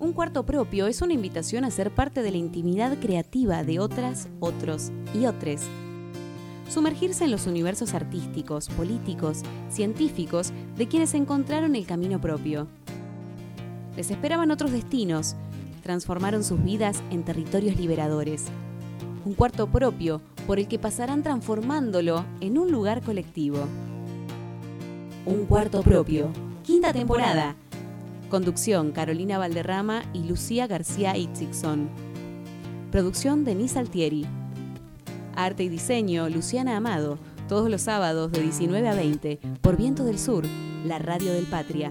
Un cuarto propio es una invitación a ser parte de la intimidad creativa de otras, otros y otros. Sumergirse en los universos artísticos, políticos, científicos de quienes encontraron el camino propio. Les esperaban otros destinos, transformaron sus vidas en territorios liberadores. Un cuarto propio por el que pasarán transformándolo en un lugar colectivo. Un cuarto propio. Quinta temporada Conducción Carolina Valderrama y Lucía García Itzigson. Producción Denise Altieri. Arte y diseño Luciana Amado, todos los sábados de 19 a 20 por Viento del Sur, la radio del Patria.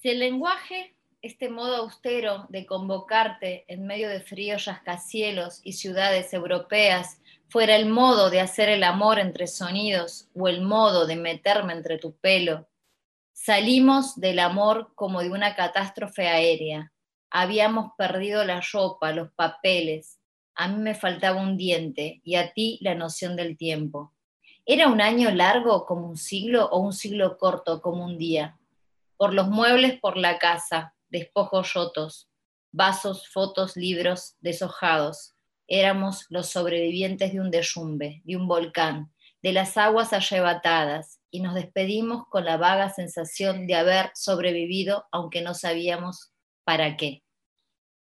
Si el lenguaje, este modo austero de convocarte en medio de fríos rascacielos y ciudades europeas, fuera el modo de hacer el amor entre sonidos o el modo de meterme entre tu pelo. Salimos del amor como de una catástrofe aérea. Habíamos perdido la ropa, los papeles. A mí me faltaba un diente y a ti la noción del tiempo. ¿Era un año largo como un siglo o un siglo corto como un día? Por los muebles, por la casa, despojos rotos, vasos, fotos, libros deshojados Éramos los sobrevivientes de un derrumbe, de un volcán, de las aguas arrebatadas, y nos despedimos con la vaga sensación de haber sobrevivido, aunque no sabíamos para qué.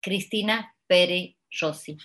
Cristina Peri Rossi.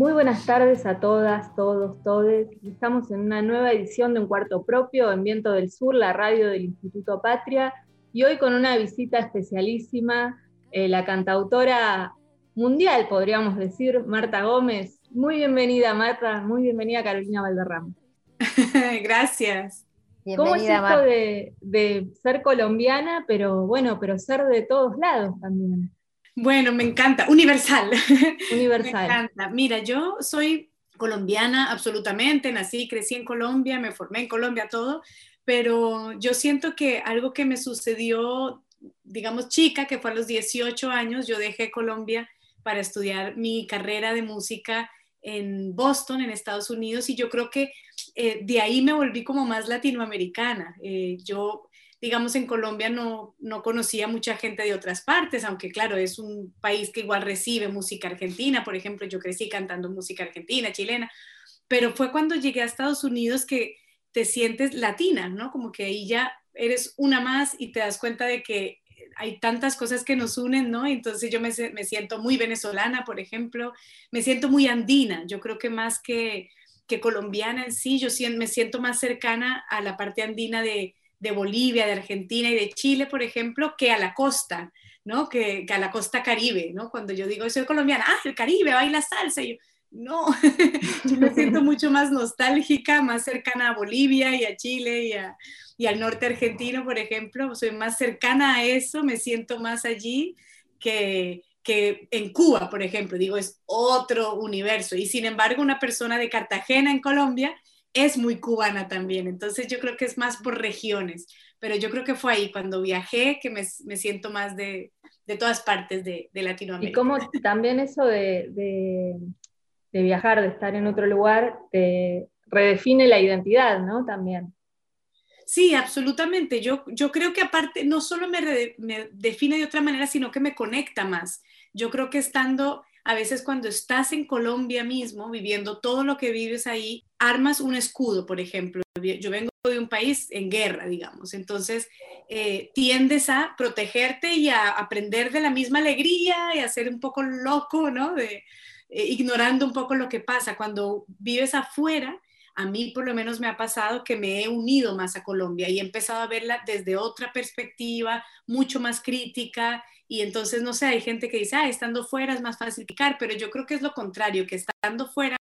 Muy buenas tardes a todas, todos, todes. Estamos en una nueva edición de Un Cuarto Propio en Viento del Sur, la radio del Instituto Patria, y hoy con una visita especialísima, eh, la cantautora mundial, podríamos decir, Marta Gómez. Muy bienvenida, Marta, muy bienvenida, Carolina Valderrama. Gracias. ¿Cómo es esto de, de ser colombiana, pero bueno, pero ser de todos lados también? Bueno, me encanta. Universal. Universal. me encanta. Mira, yo soy colombiana absolutamente, nací, crecí en Colombia, me formé en Colombia, todo, pero yo siento que algo que me sucedió, digamos, chica, que fue a los 18 años, yo dejé Colombia para estudiar mi carrera de música en Boston, en Estados Unidos, y yo creo que eh, de ahí me volví como más latinoamericana. Eh, yo digamos, en Colombia no, no conocía mucha gente de otras partes, aunque claro, es un país que igual recibe música argentina, por ejemplo, yo crecí cantando música argentina, chilena, pero fue cuando llegué a Estados Unidos que te sientes latina, ¿no? Como que ahí ya eres una más y te das cuenta de que hay tantas cosas que nos unen, ¿no? Entonces yo me, me siento muy venezolana, por ejemplo, me siento muy andina, yo creo que más que, que colombiana en sí, yo me siento más cercana a la parte andina de, de Bolivia, de Argentina y de Chile, por ejemplo, que a la costa, ¿no? Que, a la costa caribe, ¿no? Cuando yo digo, soy colombiana, ah, el Caribe, baila salsa, y yo, no, yo me siento mucho más nostálgica, más cercana a Bolivia y a Chile y, y, al norte argentino, por ejemplo, soy más cercana a eso, me siento más allí que, que en Cuba, por ejemplo, digo, es otro universo. Y sin embargo, una persona de Cartagena en Colombia es muy cubana también, entonces yo creo que es más por regiones, pero yo creo que fue ahí cuando viajé que me, siento más de, todas partes de, Latinoamérica. Y como también eso de, viajar, de estar en otro lugar, redefine la identidad, ¿no? También. Sí, absolutamente. Yo, yo creo que aparte no solo me, me define de otra manera, sino que me conecta más. Yo creo que estando a veces cuando estás en Colombia mismo, viviendo todo lo que vives ahí, armas un escudo, por ejemplo. Yo vengo de un país en guerra, digamos, entonces eh, tiendes a protegerte y a aprender de la misma alegría y a ser un poco loco, ¿no? De, eh, ignorando un poco lo que pasa. Cuando vives afuera, a mí por lo menos me ha pasado que me he unido más a Colombia y he empezado a verla desde otra perspectiva, mucho más crítica. Y entonces, no sé, hay gente que dice, ah, estando fuera es más fácil picar, pero yo creo que es lo contrario, que estando fuera,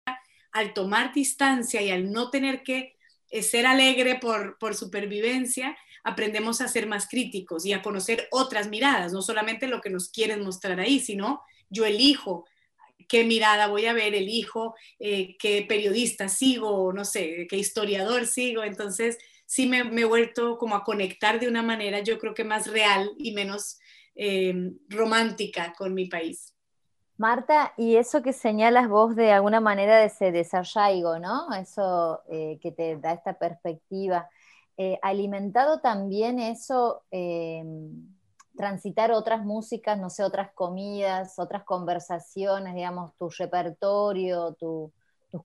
al tomar distancia y al no tener que eh, ser alegre por, por supervivencia, aprendemos a ser más críticos y a conocer otras miradas, no solamente lo que nos quieren mostrar ahí, sino yo elijo qué mirada voy a ver, elijo eh, qué periodista sigo, no sé, qué historiador sigo. Entonces, sí me, he vuelto como a conectar de una manera, yo creo que más real y menos eh, romántica con mi país. Marta, y eso que señalas vos de alguna manera de ese desarraigo, ¿no? Eso eh, que te da esta perspectiva, eh, alimentado también eso, em, transitar otras músicas, no sé, otras comidas, otras conversaciones, digamos, tu repertorio, tus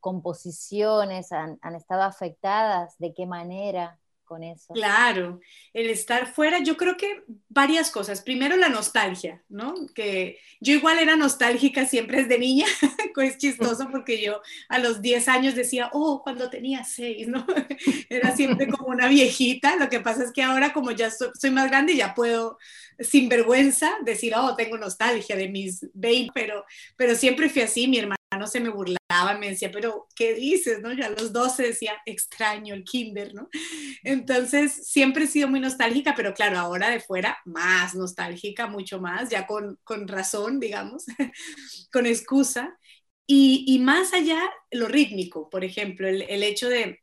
composiciones han, han estado afectadas, ¿de qué manera? Eso. Claro, el estar fuera, yo creo que varias cosas. Primero la nostalgia, ¿no? Que yo igual era nostálgica siempre desde niña, es chistoso porque yo a los 10 años decía, oh, cuando tenía 6, ¿no? Era siempre como una viejita, lo que pasa es que ahora como ya soy, soy más grande ya puedo sin vergüenza decir, oh, tengo nostalgia de mis 20, pero, pero siempre fui así, mi hermano se me burlaba, me decía, pero ¿qué dices? ¿no? Yo a los 12 decía, extraño el kinder, ¿no? Entonces, siempre he sido muy nostálgica, pero claro, ahora de fuera, más nostálgica, mucho más, ya con, con razón, digamos, con excusa. Y, y, más allá, lo rítmico, por ejemplo, el, el hecho de,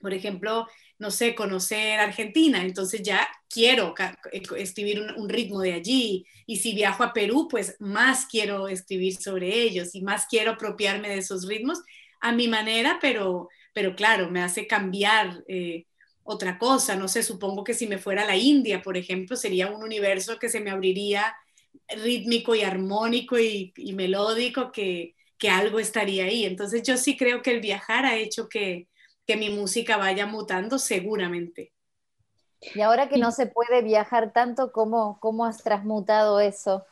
por ejemplo, no sé, conocer Argentina, entonces ya quiero escribir un, ritmo de allí. Y si viajo a Perú, pues más quiero escribir sobre ellos y más quiero apropiarme de esos ritmos a mi manera, pero, pero claro, me hace cambiar eh, otra cosa. No sé, supongo que si me fuera a la India, por ejemplo, sería un universo que se me abriría rítmico y armónico y, melódico que, que algo estaría ahí. Entonces yo sí creo que el viajar ha hecho que, que mi música vaya mutando seguramente. Y ahora que no se puede viajar tanto, ¿cómo, cómo has transmutado eso?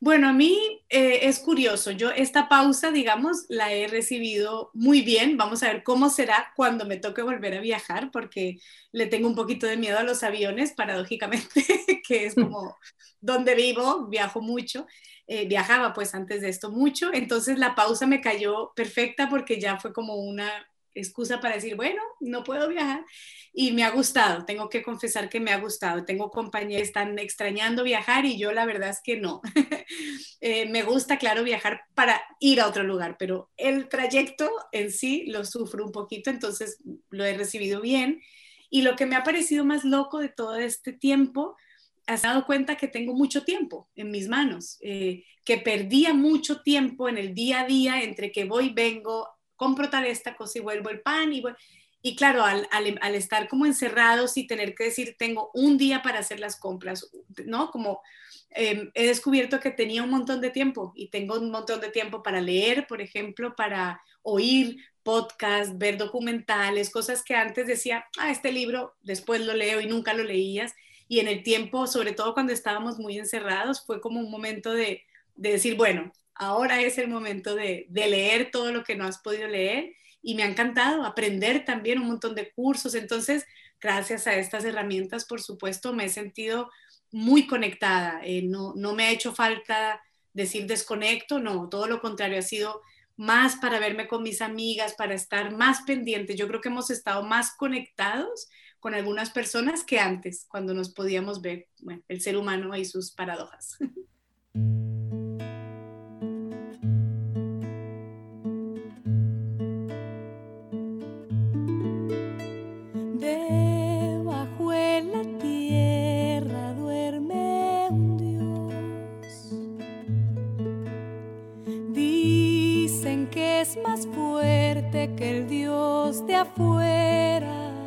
Bueno, a mí eh, es curioso. Yo esta pausa, digamos, la he recibido muy bien. Vamos a ver cómo será cuando me toque volver a viajar, porque le tengo un poquito de miedo a los aviones, paradójicamente, que es como donde vivo, viajo mucho. Eh, viajaba pues antes de esto mucho. Entonces la pausa me cayó perfecta porque ya fue como una excusa para decir, bueno, no puedo viajar. Y me ha gustado, tengo que confesar que me ha gustado. Tengo compañeros que están extrañando viajar y yo la verdad es que no. Eh, me gusta, claro, viajar para ir a otro lugar, pero el trayecto en sí lo sufro un poquito, entonces lo he recibido bien. Y lo que me ha parecido más loco de todo este tiempo, has dado cuenta que tengo mucho tiempo en mis manos, eh, que perdía mucho tiempo en el día a día entre que voy, vengo, compro tal esta cosa y vuelvo el pan y Y claro, al, al, estar como encerrados y tener que decir, tengo un día para hacer las compras, ¿no? Como em, he descubierto que tenía un montón de tiempo y tengo un montón de tiempo para leer, por ejemplo, para oír podcast, ver documentales, cosas que antes decía, ah, este libro después lo leo y nunca lo leías. Y en el tiempo, sobre todo cuando estábamos muy encerrados, fue como un momento de, de decir, bueno, ahora es el momento de, leer todo lo que no has podido leer y me ha encantado aprender también un montón de cursos. Entonces, gracias a estas herramientas, por supuesto, me he sentido muy conectada. Eh, no, no me ha hecho falta decir desconecto, no, todo lo contrario, ha sido más para verme con mis amigas, para estar más pendiente. Yo creo que hemos estado más conectados con algunas personas que antes, cuando nos podíamos ver, bueno, el ser humano y sus paradojas. más fuerte que el Dios de afuera,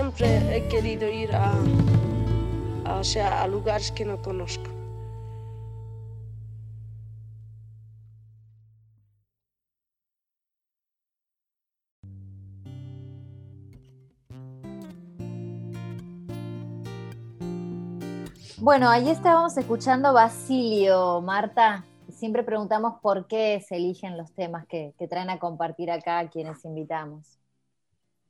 siempre he querido ir a, o sea, a lugares que no conozco. Bueno, ahí estábamos escuchando Basilio, Marta. Siempre preguntamos por qué se eligen los temas que, traen a compartir acá a quienes invitamos.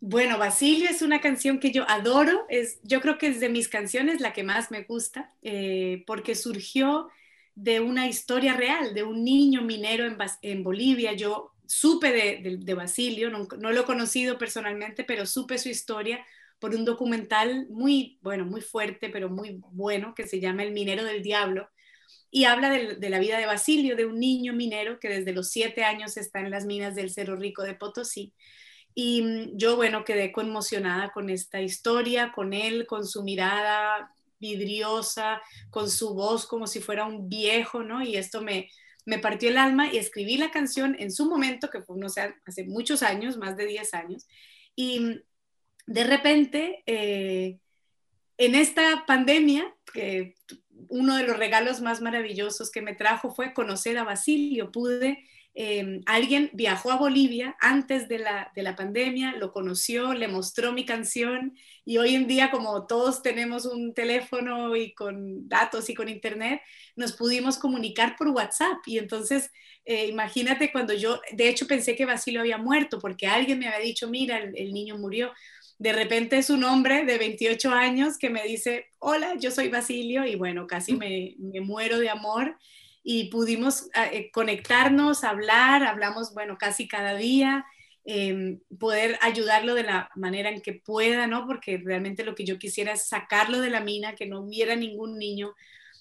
Bueno, Basilio es una canción que yo adoro, es, yo creo que es de mis canciones la que más me gusta, eh, porque surgió de una historia real, de un niño minero en, Bolivia. Yo supe de, Basilio, no, lo he conocido personalmente, pero supe su historia por un documental muy, bueno, muy fuerte, pero muy bueno, que se llama El minero del diablo, y habla de, la vida de Basilio, de un niño minero que desde los siete años está en las minas del Cerro Rico de Potosí. Y mm, yo, bueno, quedé conmocionada con esta historia, con él, con su mirada vidriosa, con su voz como si fuera un viejo, ¿no? Y esto me, me partió el alma y escribí la canción en su momento, que fue, no sé, hace muchos años, más de 10 años, y mm, de repente, eh, en esta pandemia, que uno de los regalos más maravillosos que me trajo fue conocer a Basilio. Pude, eh, alguien viajó a Bolivia antes de la, de la pandemia, lo conoció, le mostró mi canción y hoy en día como todos tenemos un teléfono y con datos y con internet, nos pudimos comunicar por WhatsApp. Y entonces eh, imagínate cuando yo, de hecho pensé que Basilio había muerto porque alguien me había dicho, mira, el niño murió de repente es un hombre de 28 años que me dice, hola, yo soy Basilio y bueno, casi me, muero de amor y pudimos ah, eh, conectarnos, hablar, hablamos, bueno, casi cada día, em, poder ayudarlo de la manera en que pueda, ¿no? Porque realmente lo que yo quisiera es sacarlo de la mina, que no hubiera ningún niño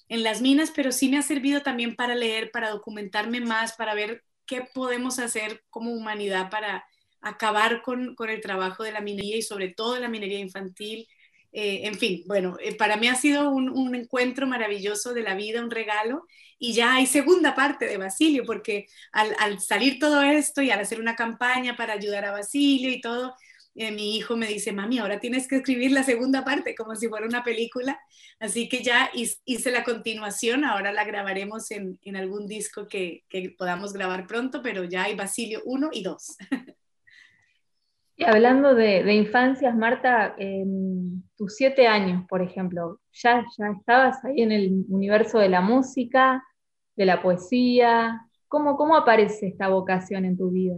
en las minas, pero sí me ha servido también para leer, para documentarme más, para ver qué podemos hacer como humanidad para acabar con, el trabajo de la minería y sobre todo la minería infantil. Eh, en fin, bueno, eh, para mí ha sido un, encuentro maravilloso de la vida, un regalo, y ya hay segunda parte de Basilio, porque al, salir todo esto y al hacer una campaña para ayudar a Basilio y todo, eh, mi hijo me dice, mami, ahora tienes que escribir la segunda parte, como si fuera una película, así que ya hice la continuación, ahora la grabaremos en, algún disco que, que podamos grabar pronto, pero ya hay Basilio 1 y 2. Y hablando de, infancias, Marta, tus siete años, por ejemplo, ¿ya, ¿ya estabas ahí en el universo de la música, de la poesía? ¿Cómo, ¿Cómo aparece esta vocación en tu vida?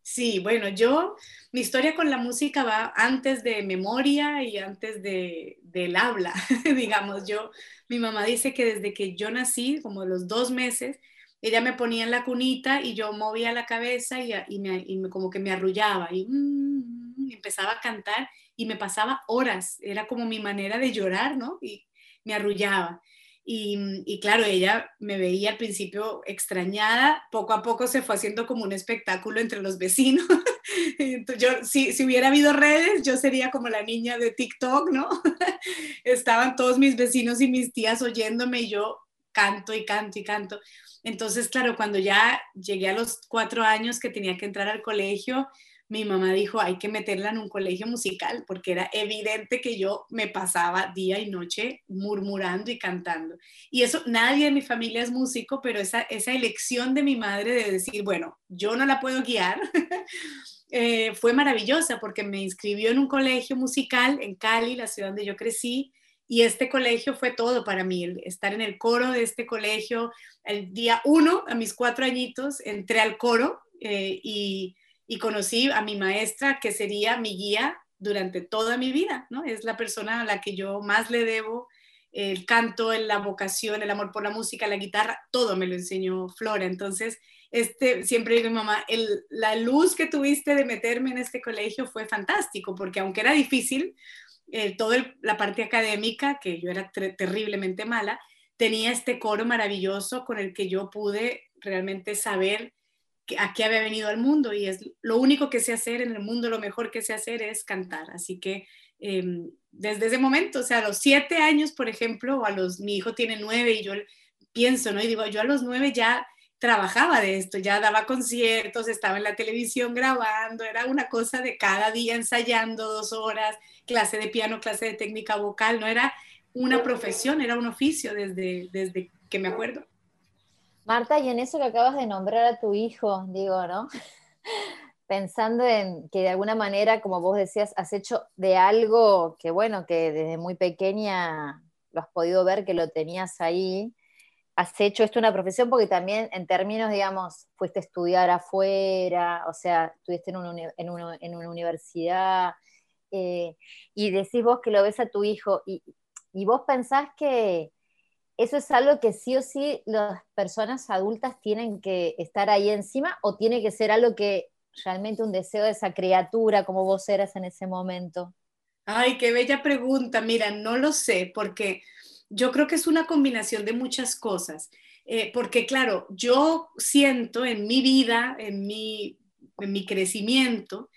Sí, bueno, yo, mi historia con la música va antes de memoria y antes de, del habla, digamos. Yo, mi mamá dice que desde que yo nací, como los dos meses, ella me ponía en la cunita y yo movía la cabeza y, y, me, y como que me arrullaba y, mm, empezaba a cantar y me pasaba horas, era como mi manera de llorar, ¿no? Y me arrullaba. Y, y, claro, ella me veía al principio extrañada, poco a poco se fue haciendo como un espectáculo entre los vecinos. yo, si, si, hubiera habido redes, yo sería como la niña de TikTok, ¿no? Estaban todos mis vecinos y mis tías oyéndome y yo canto y canto y canto. Entonces, claro, cuando ya llegué a los cuatro años que tenía que entrar al colegio, mi mamá dijo, hay que meterla en un colegio musical, porque era evidente que yo me pasaba día y noche murmurando y cantando. Y eso, nadie de mi familia es músico, pero esa, esa elección de mi madre de decir, bueno, yo no la puedo guiar, eh, fue maravillosa, porque me inscribió en un colegio musical en Cali, la ciudad donde yo crecí, y este colegio fue todo para mí, estar en el coro de este colegio. El día uno, a mis cuatro añitos, entré al coro eh, y, conocí a mi maestra, que sería mi guía durante toda mi vida, ¿no? Es la persona a la que yo más le debo el canto, la vocación, el amor por la música, la guitarra, todo me lo enseñó Flora. Entonces, este, siempre digo, mamá, la luz que tuviste de meterme en este colegio fue fantástico, porque aunque era difícil, eh, toda la parte académica, que yo era terriblemente mala, tenía este coro maravilloso con el que yo pude realmente saber a qué había venido al mundo y es lo único que sé hacer en el mundo, lo mejor que sé hacer es cantar. Así que em, desde ese momento, o sea, a los siete años, por ejemplo, a los, mi hijo tiene nueve y yo pienso, ¿no? Y digo, yo a los nueve ya trabajaba de esto, ya daba conciertos, estaba en la televisión grabando, era una cosa de cada día ensayando dos horas, clase de piano, clase de técnica vocal, no era una profesión, era un oficio desde, desde que me acuerdo. Marta, y en eso que acabas de nombrar a tu hijo, digo, ¿no? Pensando en que de alguna manera, como vos decías, has hecho de algo que, bueno, que desde muy pequeña lo has podido ver que lo tenías ahí, has hecho esto una profesión porque también en términos, digamos, fuiste a estudiar afuera, o sea, estuviste en, una universidad, eh, y decís vos que lo ves a tu hijo, y, y, vos pensás que eso es algo que sí o sí las personas adultas tienen que estar ahí encima, o tiene que ser algo que realmente un deseo de esa criatura como vos eras en ese momento. Ay, qué bella pregunta. Mira, no lo sé, porque yo creo que es una combinación de muchas cosas, eh, porque claro, yo siento en mi vida, en mi, en mi crecimiento,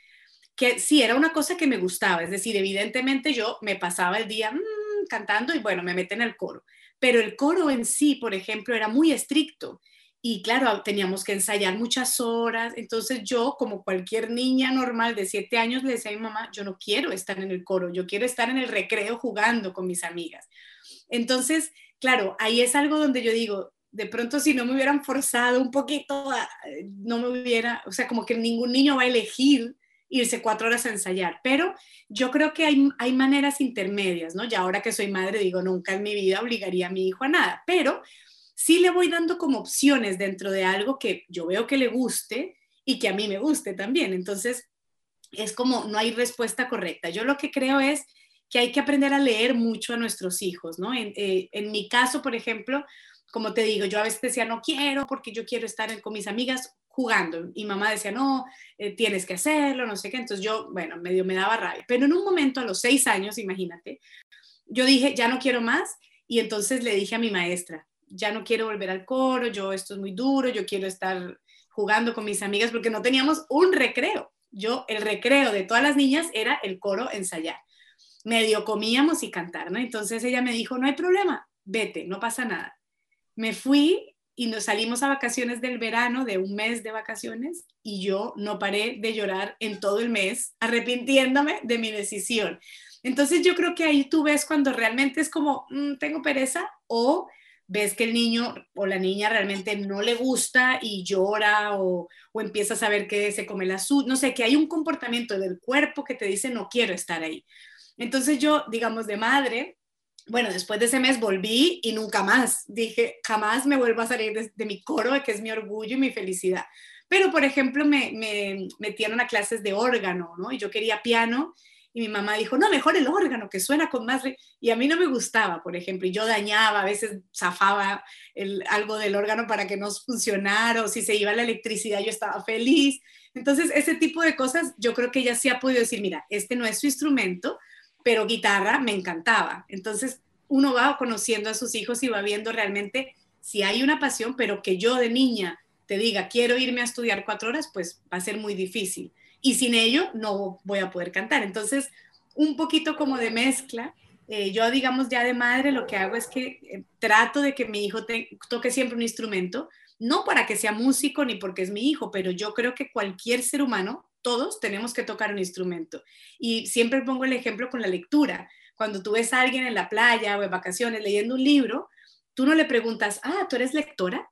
que sí, era una cosa que me gustaba, es decir, evidentemente yo me pasaba el día mm, cantando y bueno, me metí en el coro, pero el coro en sí, por ejemplo, era muy estricto. Y claro, teníamos que ensayar muchas horas. Entonces yo, como cualquier niña normal de siete años, le decía a mi mamá, yo no quiero estar en el coro, yo quiero estar en el recreo jugando con mis amigas. Entonces, claro, ahí es algo donde yo digo, de pronto si no me hubieran forzado un poquito, no me hubiera, o sea, como que ningún niño va a elegir irse cuatro horas a ensayar, pero yo creo que hay, hay maneras intermedias, ¿no? Ya ahora que soy madre digo, nunca en mi vida obligaría a mi hijo a nada, pero sí le voy dando como opciones dentro de algo que yo veo que le guste y que a mí me guste también. Entonces, es como no hay respuesta correcta. Yo lo que creo es que hay que aprender a leer mucho a nuestros hijos, ¿no? En, eh, mi caso, por ejemplo, como te digo, yo a veces decía, no quiero porque yo quiero estar con mis amigas jugando. Y mamá decía, no, eh, tienes que hacerlo, no sé qué. Entonces yo, bueno, medio me daba rabia. Pero en un momento, a los seis años, imagínate, yo dije, ya no quiero más. Y entonces le dije a mi maestra, ya no quiero volver al coro, yo esto es muy duro, yo quiero estar jugando con mis amigas porque no teníamos un recreo. Yo, el recreo de todas las niñas era el coro ensayar medio comíamos y cantar, ¿no? Entonces ella me dijo, no hay problema, vete, no pasa nada. Me fui y nos salimos a vacaciones del verano, de un mes de vacaciones, y yo no paré de llorar en todo el mes, arrepintiéndome de mi decisión. Entonces yo creo que ahí tú ves cuando realmente es como, mm, tengo pereza, o ves que el niño o la niña realmente no le gusta y llora o, o empieza a saber que se come la azúcar, no sé, que hay un comportamiento del cuerpo que te dice no quiero estar ahí. Entonces yo, digamos, de madre, bueno, después de ese mes volví y nunca más. Dije, jamás me vuelvo a salir de, mi coro, que es mi orgullo y mi felicidad. Pero, por ejemplo, me, me, metieron a clases de órgano, ¿no? Y yo quería piano y mi mamá dijo, no, mejor el órgano, que suena con más... Y a mí no me gustaba, por ejemplo, y yo dañaba, a veces zafaba el, algo del órgano para que no funcionara, o si se iba la electricidad yo estaba feliz. Entonces, ese tipo de cosas, yo creo que ella sí ha podido decir, mira, este no es su instrumento, pero guitarra me encantaba. Entonces uno va conociendo a sus hijos y va viendo realmente si hay una pasión, pero que yo de niña te diga, quiero irme a estudiar cuatro horas, pues va a ser muy difícil. Y sin ello no voy a poder cantar. Entonces, un poquito como de mezcla. Eh, yo, digamos, ya de madre, lo que hago es que eh, trato de que mi hijo toque siempre un instrumento, no para que sea músico ni porque es mi hijo, pero yo creo que cualquier ser humano todos tenemos que tocar un instrumento. Y siempre pongo el ejemplo con la lectura. Cuando tú ves a alguien en la playa o en vacaciones leyendo un libro, tú no le preguntas, ah, ¿tú eres lectora?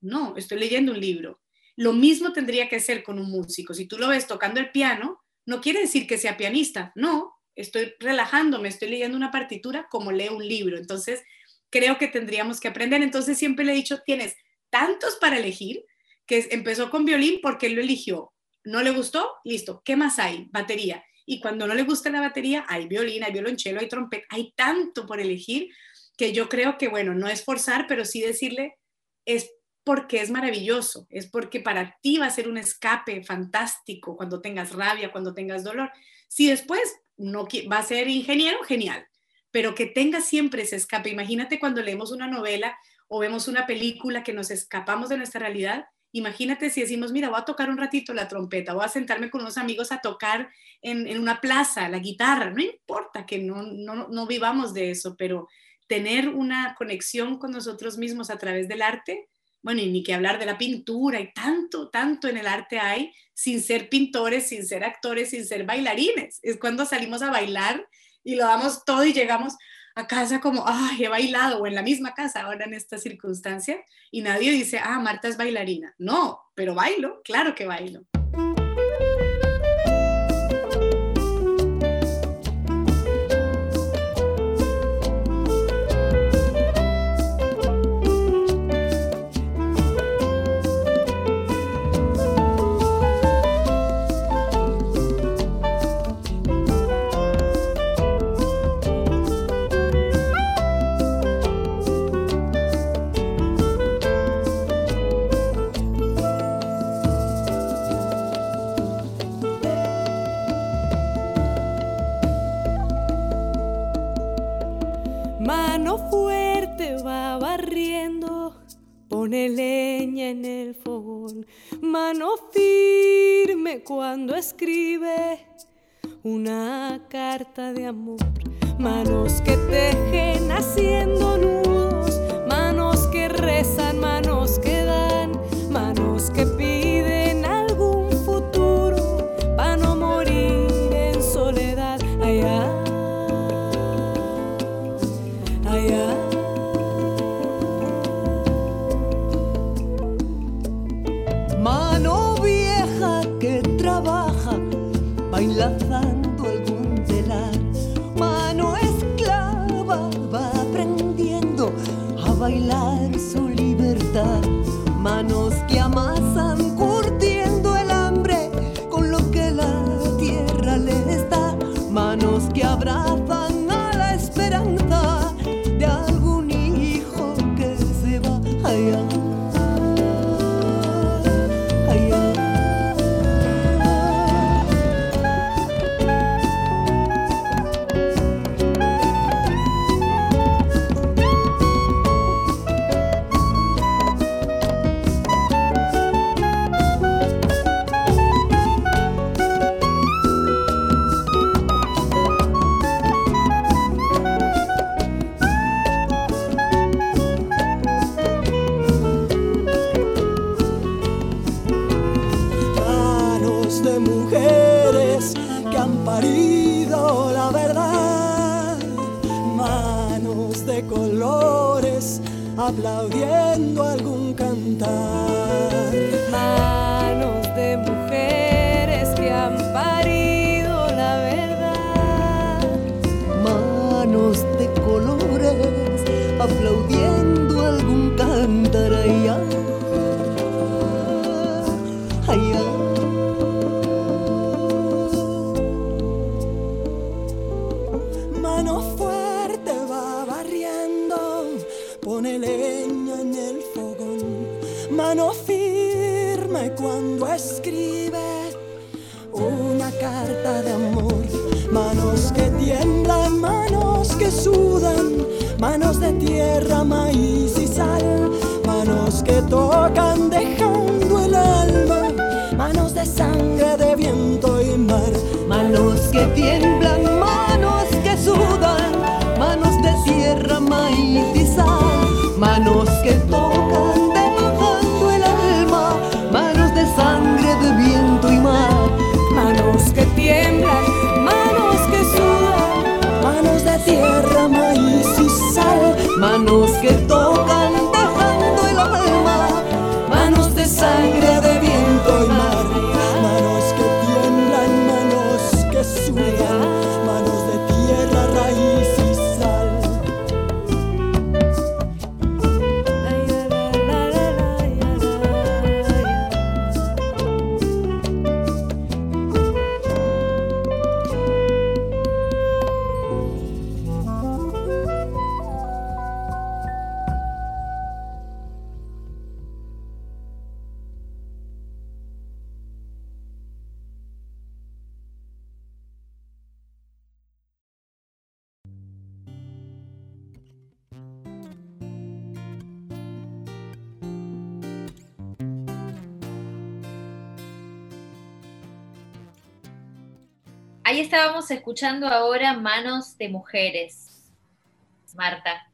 No, estoy leyendo un libro. Lo mismo tendría que ser con un músico. Si tú lo ves tocando el piano, no quiere decir que sea pianista. No, estoy relajándome, estoy leyendo una partitura como leo un libro. Entonces, creo que tendríamos que aprender. Entonces, siempre le he dicho, tienes tantos para elegir, que empezó con violín porque él lo eligió no le gustó, listo, ¿qué más hay? Batería. Y cuando no le gusta la batería, hay violín, hay violonchelo, hay trompeta, hay tanto por elegir que yo creo que, bueno, no es forzar, pero sí decirle, es porque es maravilloso, es porque para ti va a ser un escape fantástico cuando tengas rabia, cuando tengas dolor. Si después no va a ser ingeniero, genial, pero que tenga siempre ese escape. Imagínate cuando leemos una novela o vemos una película que nos escapamos de nuestra realidad Imagínate si decimos, mira, voy a tocar un ratito la trompeta, voy a sentarme con unos amigos a tocar en, una plaza la guitarra, no importa que no, no, no vivamos de eso, pero tener una conexión con nosotros mismos a través del arte, bueno, y ni que hablar de la pintura, y tanto, tanto en el arte hay, sin ser pintores, sin ser actores, sin ser bailarines. Es cuando salimos a bailar y lo damos todo y llegamos, a casa como, ay, he bailado, o en la misma casa ahora en esta circunstancia, y nadie dice, ah, Marta es bailarina. No, pero bailo, claro que bailo. De amor, manos que aplaudiendo algún cantar. Manos de mujeres que han parido la verdad. Manos de colores aplaudiendo escribe una carta de amor. Manos que tiemblan, manos que sudan, manos de tierra, maíz y sal. Manos que tocan dejando el alma, manos de sangre, de viento y mar. Manos que tiemblan, sal. Manos que escuchando ahora Manos de Mujeres. Marta,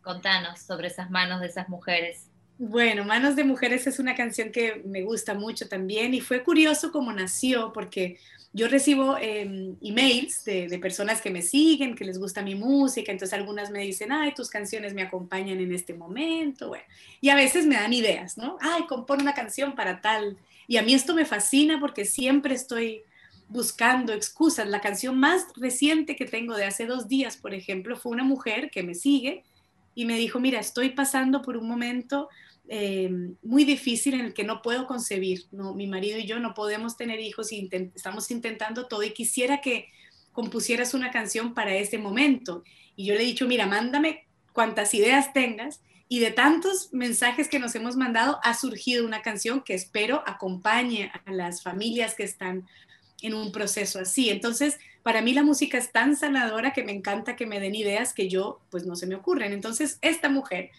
contanos sobre esas manos de esas mujeres. Bueno, Manos de Mujeres es una canción que me gusta mucho también y fue curioso cómo nació porque yo recibo em, emails de, personas que me siguen, que les gusta mi música, entonces algunas me dicen, ay, tus canciones me acompañan en este momento, bueno, y a veces me dan ideas, ¿no? Ay, compone una canción para tal. Y a mí esto me fascina porque siempre estoy buscando excusas. La canción más reciente que tengo de hace dos días, por ejemplo, fue una mujer que me sigue y me dijo, mira, estoy pasando por un momento eh, muy difícil en el que no puedo concebir. ¿no? Mi marido y yo no podemos tener hijos y estamos intentando todo y quisiera que compusieras una canción para este momento. Y yo le he dicho, mira, mándame cuantas ideas tengas y de tantos mensajes que nos hemos mandado ha surgido una canción que espero acompañe a las familias que están en un proceso así. Entonces, para mí la música es tan sanadora que me encanta que me den ideas que yo pues no se me ocurren. Entonces, esta mujer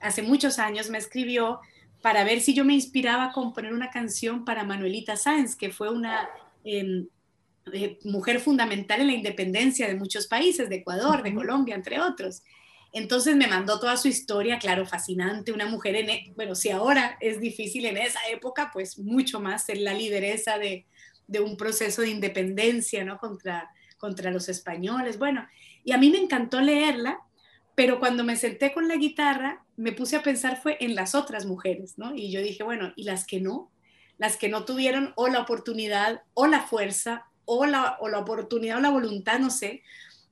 hace muchos años me escribió para ver si yo me inspiraba a componer una canción para Manuelita Sáenz, que fue una em, eh, mujer fundamental en la independencia de muchos países, de Ecuador, de Colombia, entre otros. Entonces me mandó toda su historia, claro, fascinante, una mujer en, e, bueno, si ahora es difícil en esa época, pues mucho más ser la lideresa de, de un proceso de independencia, ¿no? Contra, contra los españoles, bueno, y a mí me encantó leerla pero cuando me senté con la guitarra, me puse a pensar fue en las otras mujeres, ¿no? Y yo dije, bueno, ¿y las que no? Las que no tuvieron o la oportunidad o la fuerza o la, o la oportunidad o la voluntad, no sé,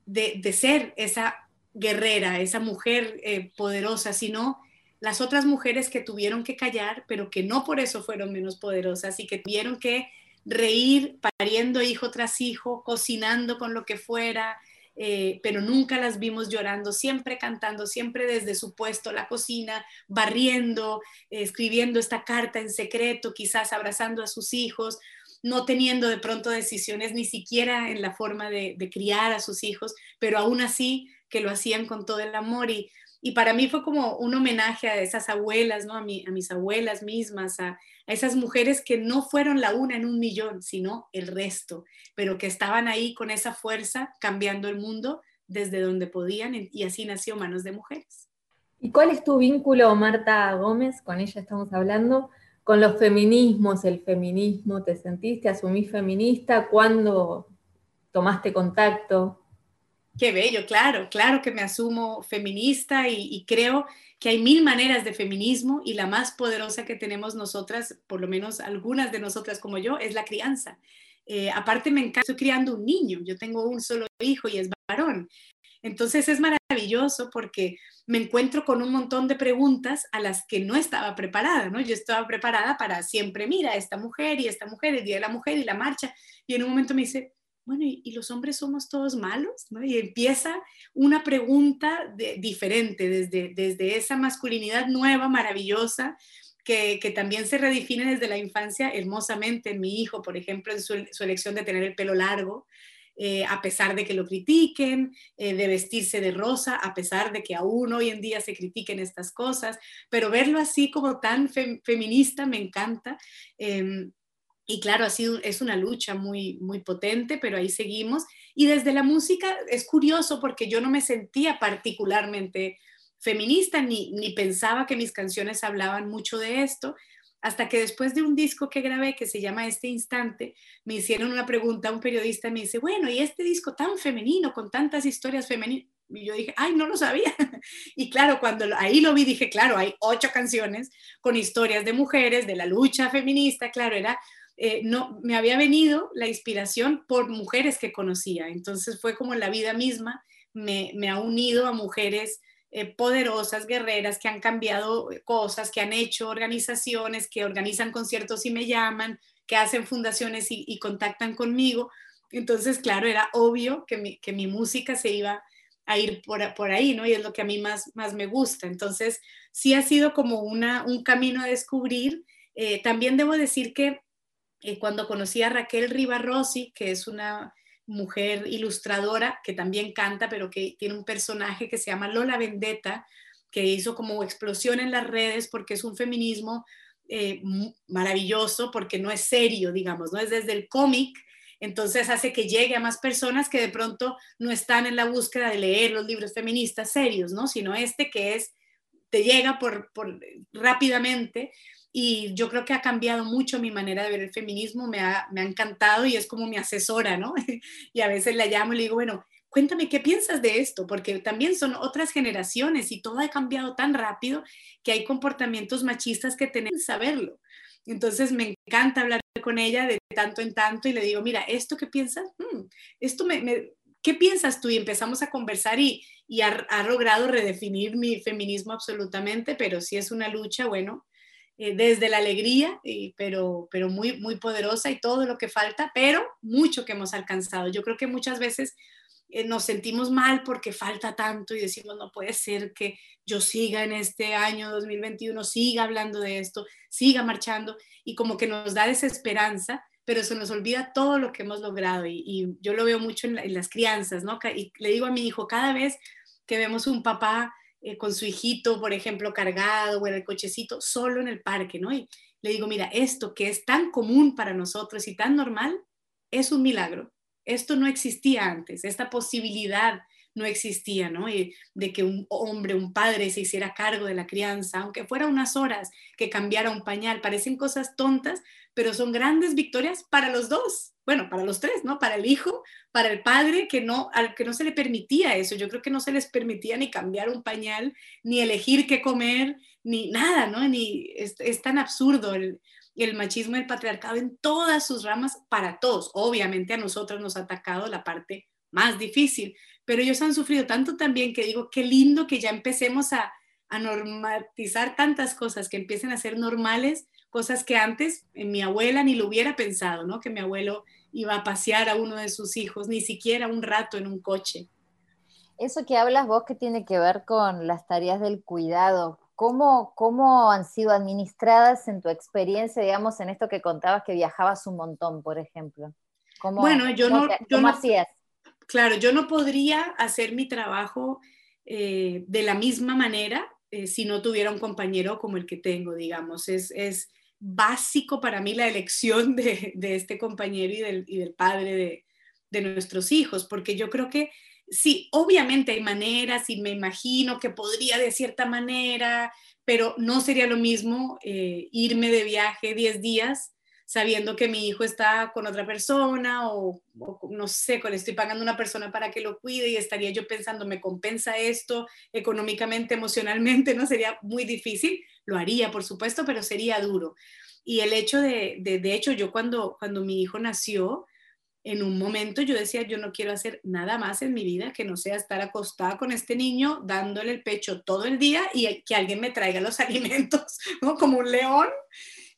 de, de ser esa guerrera, esa mujer eh, poderosa, sino las otras mujeres que tuvieron que callar, pero que no por eso fueron menos poderosas y que tuvieron que reír pariendo hijo tras hijo, cocinando con lo que fuera, eh, pero nunca las vimos llorando, siempre cantando, siempre desde su puesto, la cocina, barriendo, escribiendo esta carta en secreto, quizás abrazando a sus hijos, no teniendo de pronto decisiones ni siquiera en la forma de, de criar a sus hijos, pero aún así que lo hacían con todo el amor. Y, y para mí fue como un homenaje a esas abuelas, ¿no? a, mi, a mis abuelas mismas, a, esas mujeres que no fueron la una en un millón, sino el resto, pero que estaban ahí con esa fuerza cambiando el mundo desde donde podían y así nació Manos de Mujeres. ¿Y cuál es tu vínculo, Marta Gómez, con ella estamos hablando, con los feminismos, el feminismo? ¿Te sentiste, asumís feminista? ¿Cuándo tomaste contacto? Qué bello, claro, claro que me asumo feminista y, creo que hay mil maneras de feminismo y la más poderosa que tenemos nosotras, por lo menos algunas de nosotras como yo, es la crianza. Eh, aparte me encanta, estoy criando un niño, yo tengo un solo hijo y es varón. Entonces es maravilloso porque me encuentro con un montón de preguntas a las que no estaba preparada, ¿no? Yo estaba preparada para siempre, mira, esta mujer y esta mujer, el Día de la Mujer y la marcha, y en un momento me dice, bueno, ¿y, los hombres somos todos malos? Y empieza una pregunta diferente desde, desde esa masculinidad nueva, maravillosa, que, también se redefine desde la infancia hermosamente en mi hijo, por ejemplo, en su, elección de tener el pelo largo, eh, a pesar de que lo critiquen, eh, de vestirse de rosa, a pesar de que aún hoy en día se critiquen estas cosas, pero verlo así como tan feminista me encanta. Em, y claro, ha sido, es una lucha muy, muy potente, pero ahí seguimos. Y desde la música es curioso porque yo no me sentía particularmente feminista ni, ni pensaba que mis canciones hablaban mucho de esto, hasta que después de un disco que grabé que se llama Este Instante, me hicieron una pregunta, un periodista me dice, bueno, ¿y este disco tan femenino, con tantas historias femeninas? Y yo dije, ay, no lo sabía. Y claro, cuando ahí lo vi, dije, claro, hay ocho canciones con historias de mujeres, de la lucha feminista, claro, era eh, no, me había venido la inspiración por mujeres que conocía. Entonces fue como la vida misma me, ha unido a mujeres eh, poderosas, guerreras, que han cambiado cosas, que han hecho organizaciones, que organizan conciertos y me llaman, que hacen fundaciones y, contactan conmigo. Entonces, claro, era obvio que mi, que mi música se iba a ir por, por, ahí, ¿no? Y es lo que a mí más, más me gusta. Entonces, sí ha sido como una, un camino a descubrir. Eh, también debo decir que eh, cuando conocí a Raquel Rivarossi, que es una mujer ilustradora que también canta, pero que tiene un personaje que se llama Lola Vendetta, que hizo como explosión en las redes porque es un feminismo eh, maravilloso, porque no es serio, digamos, no es desde el cómic, entonces hace que llegue a más personas que de pronto no están en la búsqueda de leer los libros feministas serios, ¿no? Sino este que es, te llega por, por rápidamente y yo creo que ha cambiado mucho mi manera de ver el feminismo, me ha, me ha encantado y es como mi asesora, ¿no? y a veces la llamo y le digo, bueno, cuéntame qué piensas de esto, porque también son otras generaciones y todo ha cambiado tan rápido que hay comportamientos machistas que tenemos que saberlo. Entonces me encanta hablar con ella de tanto en tanto y le digo, mira, ¿esto qué piensas? Hmm, esto me, ¿Qué piensas tú? Y empezamos a conversar y, y ha, ha, logrado redefinir mi feminismo absolutamente, pero sí es una lucha, bueno, eh, desde la alegría, pero, pero muy, muy poderosa y todo lo que falta, pero mucho que hemos alcanzado. Yo creo que muchas veces eh, nos sentimos mal porque falta tanto y decimos, no puede ser que yo siga en este año 2021, siga hablando de esto, siga marchando y como que nos da desesperanza, pero se nos olvida todo lo que hemos logrado y, yo lo veo mucho en, en, las crianzas, ¿no? Y le digo a mi hijo, cada vez que vemos un papá eh, con su hijito, por ejemplo, cargado o en el cochecito, solo en el parque, ¿no? Y le digo, mira, esto que es tan común para nosotros y tan normal, es un milagro. Esto no existía antes, esta posibilidad no existía, ¿no? Y de que un hombre, un padre se hiciera cargo de la crianza, aunque fuera unas horas, que cambiara un pañal, parecen cosas tontas, pero son grandes victorias para los dos, bueno, para los tres, ¿no? Para el hijo, para el padre, que no, al que no se le permitía eso. Yo creo que no se les permitía ni cambiar un pañal, ni elegir qué comer, ni nada, ¿no? Ni, es, tan absurdo el, machismo el patriarcado en todas sus ramas para todos. Obviamente a nosotros nos ha atacado la parte más difícil, pero ellos han sufrido tanto también que digo, qué lindo que ya empecemos a, a normatizar tantas cosas, que empiecen a ser normales cosas que antes en mi abuela ni lo hubiera pensado, ¿no? Que mi abuelo iba a pasear a uno de sus hijos, ni siquiera un rato en un coche. Eso que hablas vos que tiene que ver con las tareas del cuidado, ¿cómo, cómo han sido administradas en tu experiencia, digamos, en esto que contabas que viajabas un montón, por ejemplo? ¿Cómo, bueno, yo no, yo no, hacías? Claro, yo no podría hacer mi trabajo eh, de la misma manera eh, si no tuviera un compañero como el que tengo, digamos. Es, es, básico para mí la elección de, este compañero y del, y del padre de, nuestros hijos, porque yo creo que sí, obviamente hay maneras y me imagino que podría de cierta manera, pero no sería lo mismo eh, irme de viaje 10 días sabiendo que mi hijo está con otra persona o, no sé, le estoy pagando a una persona para que lo cuide y estaría yo pensando, ¿me compensa esto económicamente, emocionalmente? No sería muy difícil, lo haría, por supuesto, pero sería duro. Y el hecho de, de, hecho, yo cuando, cuando mi hijo nació, en un momento yo decía, yo no quiero hacer nada más en mi vida que no sea estar acostada con este niño, dándole el pecho todo el día y que alguien me traiga los alimentos, ¿no? Como un león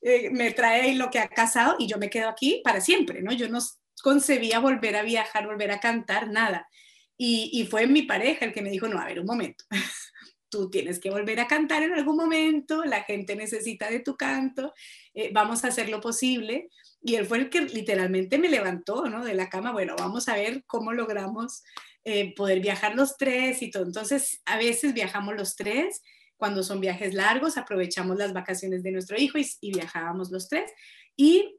eh, me trae lo que ha casado y yo me quedo aquí para siempre, ¿no? Yo no concebía volver a viajar, volver a cantar, nada. Y, y fue mi pareja el que me dijo, no, a ver, un momento, tú tienes que volver a cantar en algún momento, la gente necesita de tu canto, eh, vamos a hacer lo posible. Y él fue el que literalmente me levantó, ¿no? De la cama, bueno, vamos a ver cómo logramos eh, poder viajar los tres y todo. Entonces, a veces viajamos los tres cuando son viajes largos, aprovechamos las vacaciones de nuestro hijo y, viajábamos los tres. Y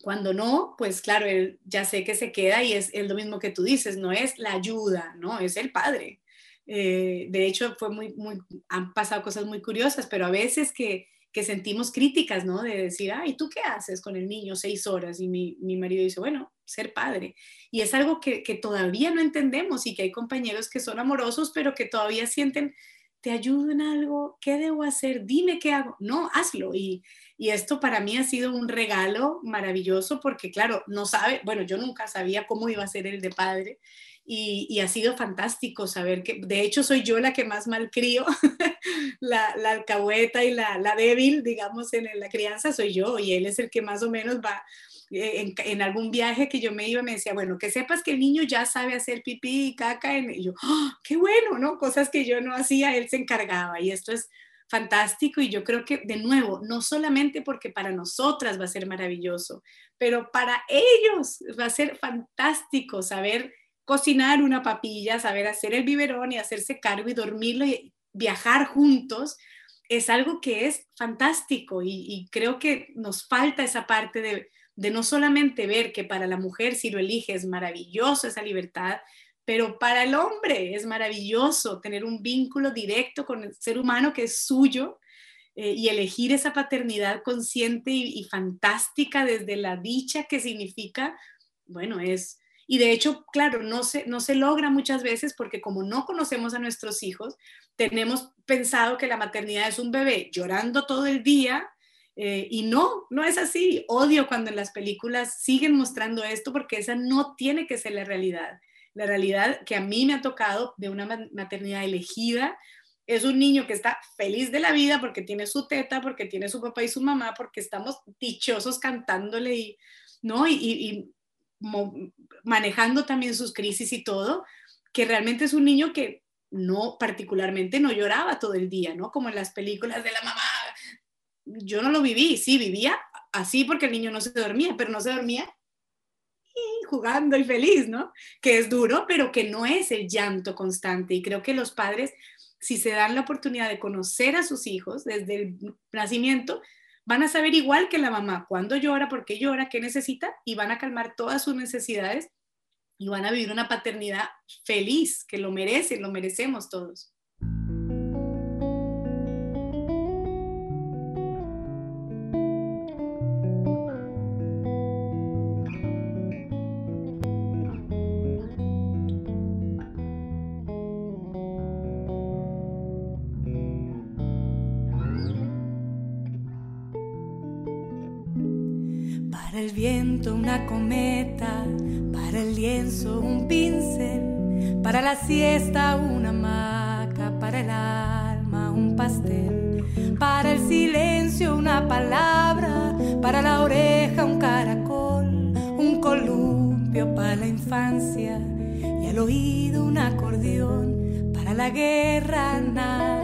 cuando no, pues claro, él ya sé que se queda y es, lo mismo que tú dices, no es la ayuda, no, es el padre. Eh, de hecho, fue muy, muy, han pasado cosas muy curiosas, pero a veces que, que sentimos críticas, ¿no? De decir, ay, ¿tú qué haces con el niño seis horas? Y mi, mi marido dice, bueno, ser padre. Y es algo que, que, todavía no entendemos y que hay compañeros que son amorosos, pero que todavía sienten ¿te ayudo en algo? ¿Qué debo hacer? Dime qué hago. No, hazlo. Y, y esto para mí ha sido un regalo maravilloso porque, claro, no sabe, bueno, yo nunca sabía cómo iba a ser el de padre. Y, y, ha sido fantástico saber que, de hecho, soy yo la que más malcrio, la, la alcahueta y la, la débil, digamos, en la crianza soy yo, y él es el que más o menos va, eh, en, algún viaje que yo me iba, me decía, bueno, que sepas que el niño ya sabe hacer pipí y caca. En, y yo, ¡Ah, qué bueno, ¿no? Cosas que yo no hacía, él se encargaba. Y esto es fantástico y yo creo que, de nuevo, no solamente porque para nosotras va a ser maravilloso, pero para ellos va a ser fantástico saber cocinar una papilla, saber hacer el biberón y hacerse cargo y dormirlo y viajar juntos es algo que es fantástico y, y creo que nos falta esa parte de de no solamente ver que para la mujer si lo elige es maravilloso esa libertad, pero para el hombre es maravilloso tener un vínculo directo con el ser humano que es suyo eh, y elegir esa paternidad consciente y, fantástica desde la dicha que significa, bueno, es... Y de hecho, claro, no se, no se logra muchas veces porque como no conocemos a nuestros hijos, tenemos pensado que la maternidad es un bebé llorando todo el día eh, y no, no es así. Odio cuando en las películas siguen mostrando esto porque esa no tiene que ser la realidad. La realidad que a mí me ha tocado de una maternidad elegida es un niño que está feliz de la vida porque tiene su teta, porque tiene su papá y su mamá, porque estamos dichosos cantándole y, ¿no? Y, manejando también sus crisis y todo, que realmente es un niño que no, particularmente no lloraba todo el día, ¿no? Como en las películas de la mamá. Yo no lo viví, sí, vivía así porque el niño no se dormía, pero no se dormía jugando y feliz, ¿no? Que es duro, pero que no es el llanto constante. Y creo que los padres, si se dan la oportunidad de conocer a sus hijos desde el nacimiento, van a saber igual que la mamá cuándo llora, por qué llora, qué necesita y van a calmar todas sus necesidades y van a vivir una paternidad feliz, que lo merecen, lo merecemos todos. Siesta una hamaca, para el alma un pastel, para el silencio una palabra, para la oreja un caracol, un columpio para la infancia y al oído un acordeón, para la guerra nada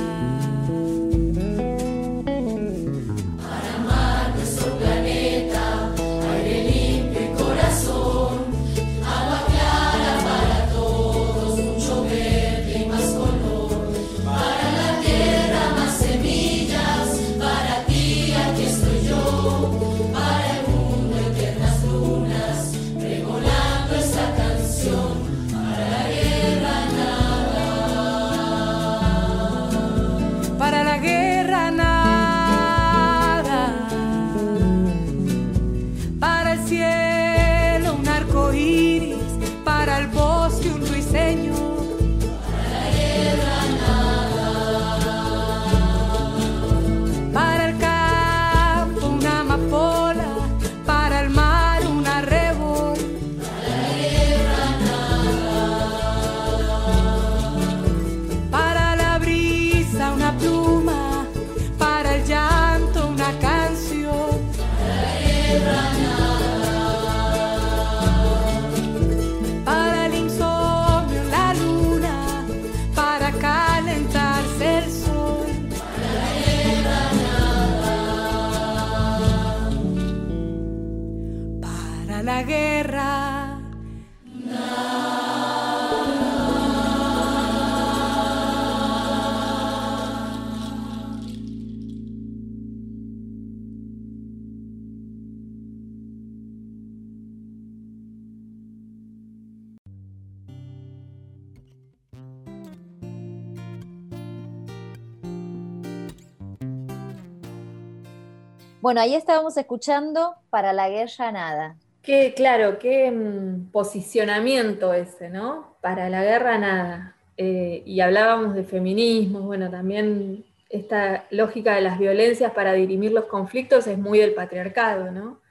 Bueno, ahí estábamos escuchando para la guerra nada. Qué, claro, qué mm, posicionamiento ese, ¿no? Para la guerra nada. Eh, y hablábamos de feminismo, bueno, también esta lógica de las violencias para dirimir los conflictos es muy del patriarcado, ¿no?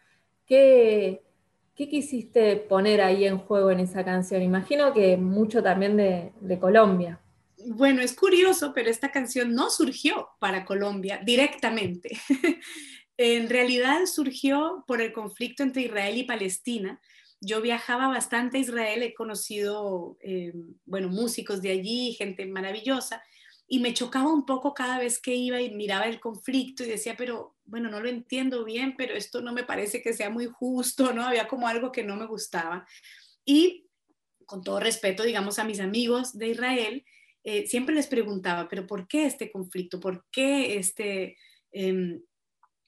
¿Qué, qué quisiste poner ahí en juego en esa canción? Imagino que mucho también de, de Colombia. Bueno, es curioso, pero esta canción no surgió para Colombia directamente. en realidad surgió por el conflicto entre Israel y Palestina. Yo viajaba bastante a Israel, he conocido, eh, bueno, músicos de allí, gente maravillosa, y me chocaba un poco cada vez que iba y miraba el conflicto y decía, pero bueno, no lo entiendo bien, pero esto no me parece que sea muy justo, ¿no? Había como algo que no me gustaba. Y con todo respeto, digamos, a mis amigos de Israel, eh, siempre les preguntaba, pero ¿por qué este conflicto? ¿Por qué este... Em,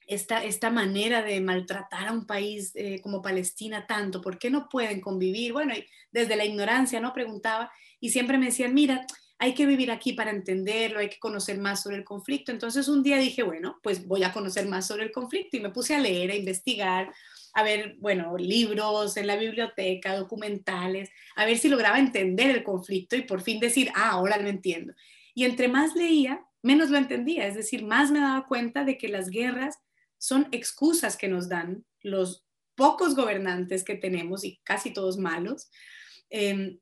esta, esta manera de maltratar a un país eh, como Palestina tanto? ¿Por qué no pueden convivir? Bueno, desde la ignorancia, ¿no? Preguntaba y siempre me decían, mira, hay que vivir aquí para entenderlo, hay que conocer más sobre el conflicto. Entonces un día dije, bueno, pues voy a conocer más sobre el conflicto y me puse a leer, a investigar, a ver, bueno, libros en la biblioteca, documentales, a ver si lograba entender el conflicto y por fin decir, ah, ahora lo entiendo. Y entre más leía, menos lo entendía, es decir, más me daba cuenta de que las guerras son excusas que nos dan los pocos gobernantes que tenemos y casi todos malos, em,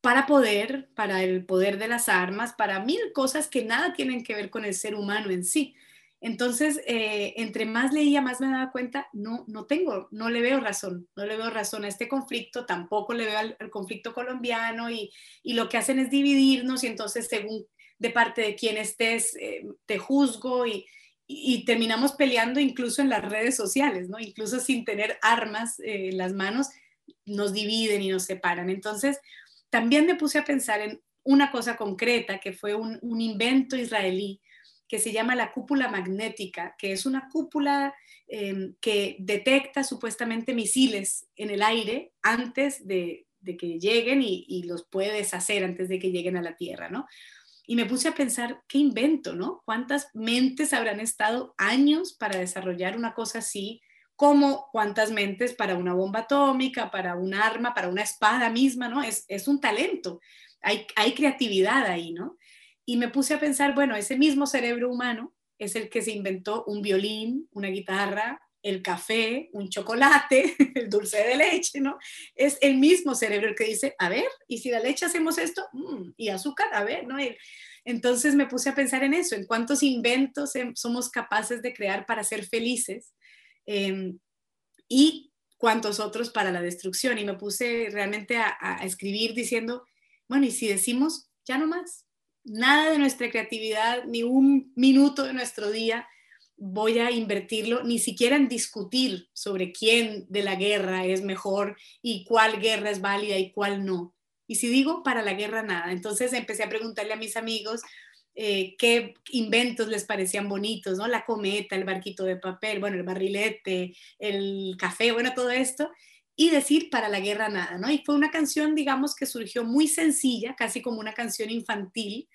para poder, para el poder de las armas, para mil cosas que nada tienen que ver con el ser humano en sí. Entonces, eh, entre más leía, más me daba cuenta, no, no tengo, no le veo razón, no le veo razón a este conflicto, tampoco le veo al, conflicto colombiano y, lo que hacen es dividirnos y entonces según de parte de quién estés, eh, te juzgo y, y, terminamos peleando incluso en las redes sociales, ¿no? Incluso sin tener armas eh, en las manos, nos dividen y nos separan. Entonces, también me puse a pensar en una cosa concreta que fue un, invento israelí que se llama la cúpula magnética, que es una cúpula em, que detecta supuestamente misiles en el aire antes de, que lleguen y, y, los puede deshacer antes de que lleguen a la Tierra, ¿no? Y me puse a pensar, ¿qué invento, no? ¿Cuántas mentes habrán estado años para desarrollar una cosa así? Como cuántas mentes para una bomba atómica, para un arma, para una espada misma, ¿no? Es, un talento, hay, hay creatividad ahí, ¿no? Y me puse a pensar, bueno, ese mismo cerebro humano es el que se inventó un violín, una guitarra, el café, un chocolate, el dulce de leche, ¿no? Es el mismo cerebro el que dice, a ver, y si la leche hacemos esto, mm, y azúcar, a ver, ¿no? entonces me puse a pensar en eso, en cuántos inventos somos capaces de crear para ser felices em, y cuántos otros para la destrucción. Y me puse realmente a, a escribir diciendo, bueno, y si decimos, ya no más, nada de nuestra creatividad, ni un minuto de nuestro día voy a invertirlo ni siquiera en discutir sobre quién de la guerra es mejor y cuál guerra es válida y cuál no. Y si digo para la guerra nada, entonces empecé a preguntarle a mis amigos eh, qué inventos les parecían bonitos, ¿no? La cometa, el barquito de papel, bueno, el barrilete, el café, bueno, todo esto, y decir para la guerra nada, ¿no? Y fue una canción, digamos, que surgió muy sencilla, casi como una canción infantil,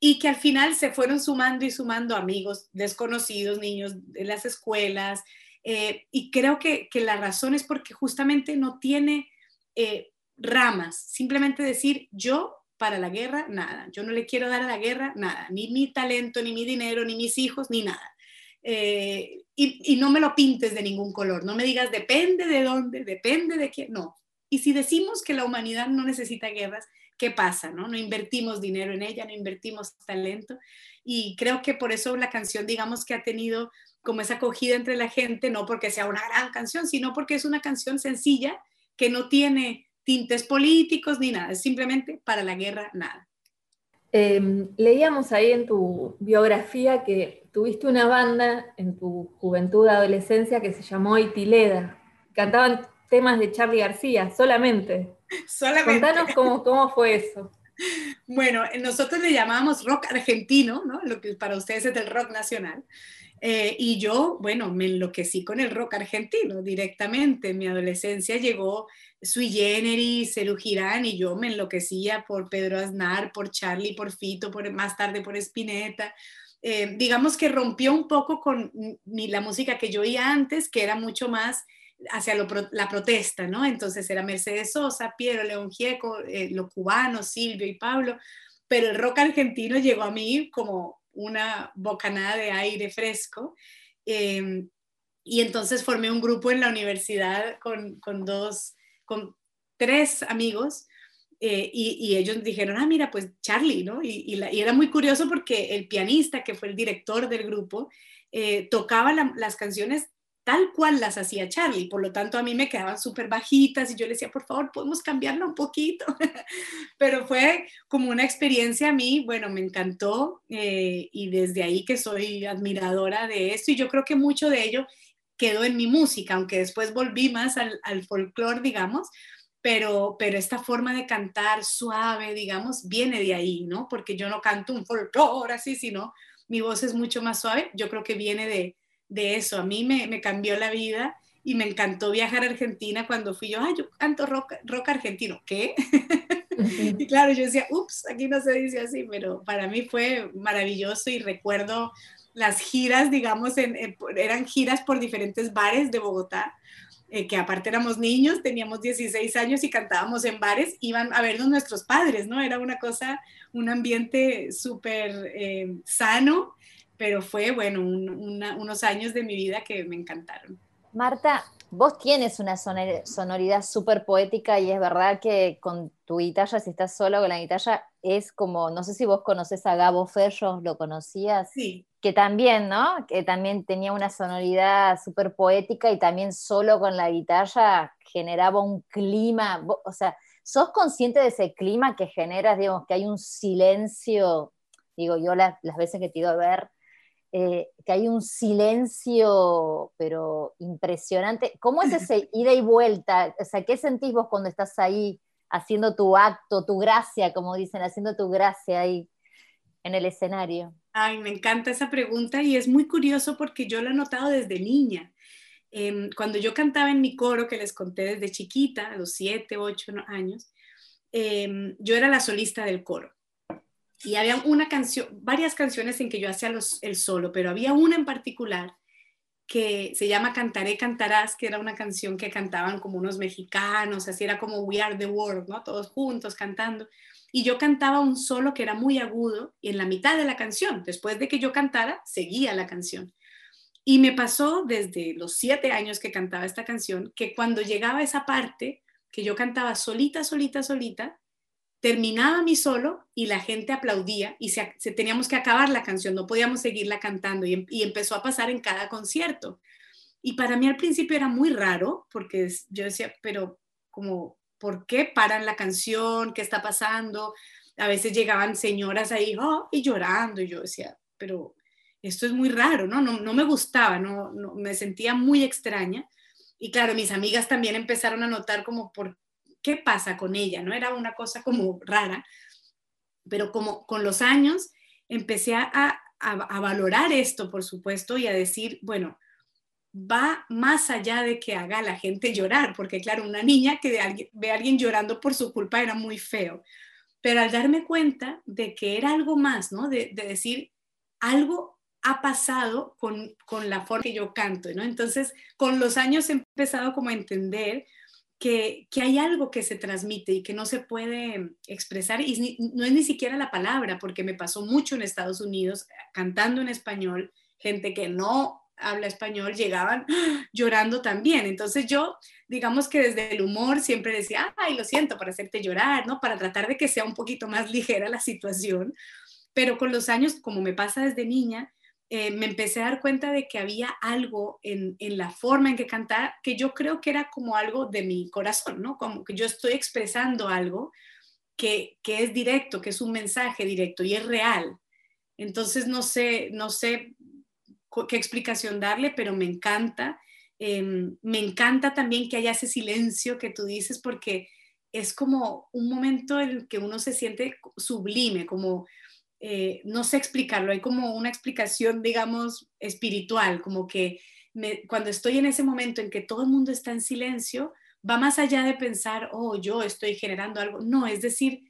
y que al final se fueron sumando y sumando amigos desconocidos, niños de las escuelas, eh, y creo que, la razón es porque justamente no tiene eh, ramas, simplemente decir yo para la guerra, nada, yo no le quiero dar a la guerra nada, ni mi talento, ni mi dinero, ni mis hijos, ni nada. Eh, y, y no me lo pintes de ningún color, no me digas depende de dónde, depende de quién, no. Y si decimos que la humanidad no necesita guerras, ¿qué pasa? No? no invertimos dinero en ella, no invertimos talento. Y creo que por eso la canción, digamos que ha tenido como esa acogida entre la gente, no porque sea una gran canción, sino porque es una canción sencilla que no tiene tintes políticos ni nada, es simplemente para la guerra nada. Em, leíamos ahí en tu biografía que tuviste una banda en tu juventud, adolescencia, que se llamó Itileda. Cantaban temas de Charlie García, solamente. Solamente. Contanos cómo, cómo fue eso. Bueno, nosotros le llamábamos rock argentino, ¿no? Lo que para ustedes es el rock nacional. Eh, y yo, bueno, me enloquecí con el rock argentino directamente. En mi adolescencia llegó Sui Generis, Celu Girán, y yo me enloquecía por Pedro Aznar, por Charlie, por Fito, por, más tarde por Spinetta. eh, digamos que rompió un poco con la música que yo oía antes, que era mucho más hacia la protesta, ¿no? Entonces era Mercedes Sosa, Piero León Gieco, eh, los cubanos, Silvio y Pablo, pero el rock argentino llegó a mí como una bocanada de aire fresco. Em, y entonces formé un grupo en la universidad con, con dos, con tres amigos eh, y, ellos dijeron, ah, mira, pues Charlie, ¿no? Y, era muy curioso porque el pianista, que fue el director del grupo, eh, tocaba las canciones tal cual las hacía Charlie, por lo tanto a mí me quedaban súper bajitas y yo le decía, por favor, podemos cambiarla un poquito, pero fue como una experiencia a mí, bueno, me encantó eh, y desde ahí que soy admiradora de esto y yo creo que mucho de ello quedó en mi música, aunque después volví más al, al folclore, digamos, pero, pero esta forma de cantar suave, digamos, viene de ahí, ¿no? Porque yo no canto un folclore así, sino mi voz es mucho más suave, yo creo que viene de, de eso. A mí me, me, cambió la vida y me encantó viajar a Argentina cuando fui yo, ah, yo canto rock, rock argentino, ¿qué? y claro, yo decía, ups, aquí no se dice así, pero para mí fue maravilloso y recuerdo las giras, digamos, eran giras por diferentes bares de Bogotá eh, que aparte éramos niños, teníamos 16 años y cantábamos en bares, iban a vernos nuestros padres, ¿no? Era una cosa, un ambiente súper eh, sano, pero fue, bueno, unos años de mi vida que me encantaron. Marta, vos tienes una sonoridad súper poética y es verdad que con tu guitarra, si estás solo con la guitarra, es como, no sé si vos conoces a Gabo Ferro, ¿lo conocías? Sí que también, ¿no? Que también tenía una sonoridad súper poética y también solo con la guitarra generaba un clima, o sea, ¿sos consciente de ese clima que generas, digamos, que hay un silencio, digo yo las, veces que te ido a ver, eh, que hay un silencio, pero impresionante. ¿Cómo es ese ida y vuelta? O sea, ¿qué sentís vos cuando estás ahí haciendo tu acto, tu gracia, como dicen, haciendo tu gracia ahí en el escenario? Ay, me encanta esa pregunta y es muy curioso porque yo lo he notado desde niña. Em, cuando yo cantaba en mi coro, que les conté desde chiquita, a los siete, ocho años, em, yo era la solista del coro. Y había una canción, varias canciones en que yo hacía el solo, pero había una en particular que se llama Cantaré, Cantarás, que era una canción que cantaban como unos mexicanos, así era como We Are the World, ¿no? Todos juntos cantando y yo cantaba un solo que era muy agudo y en la mitad de la canción, después de que yo cantara, seguía la canción. Y me pasó desde los siete años que cantaba esta canción, que cuando llegaba esa parte, que yo cantaba solita, solita, solita, terminaba mi solo y la gente aplaudía y se, teníamos que acabar la canción, no podíamos seguirla cantando y, y empezó a pasar en cada concierto. Y para mí al principio era muy raro porque yo decía, pero como por qué paran la canción, qué está pasando. A veces llegaban señoras ahí oh", y llorando y yo decía, pero esto es muy raro, ¿no? No, no me gustaba, no, me sentía muy extraña. Y claro, mis amigas también empezaron a notar como por qué pasa con ella, ¿no? Era una cosa como rara, pero como con los años empecé a, a valorar esto, por supuesto, y a decir, bueno, va más allá de que haga a la gente llorar, porque claro, una niña que ve a alguien llorando por su culpa era muy feo. Pero al darme cuenta de que era algo más, ¿no? De, decir, algo ha pasado con, la forma que yo canto, ¿no? Entonces, con los años he empezado como a entender que, hay algo que se transmite y que no se puede expresar, y no es ni siquiera la palabra, porque me pasó mucho en Estados Unidos cantando en español, gente que no habla español llegaban llorando también. Entonces yo, digamos que desde el humor siempre decía, ay, lo siento, para hacerte llorar, ¿no? Para tratar de que sea un poquito más ligera la situación. Pero con los años, como me pasa desde niña, eh, me empecé a dar cuenta de que había algo en, en, la forma en que cantaba que yo creo que era como algo de mi corazón, ¿no? Como que yo estoy expresando algo que, que es directo, que es un mensaje directo y es real. Entonces, no sé, no sé qué explicación darle, pero me encanta. Em, me encanta también que haya ese silencio que tú dices, porque es como un momento en que uno se siente sublime, como, eh, no sé explicarlo, hay como una explicación, digamos, espiritual, como que cuando estoy en ese momento en que todo el mundo está en silencio, va más allá de pensar, oh, yo estoy generando algo. No, es decir,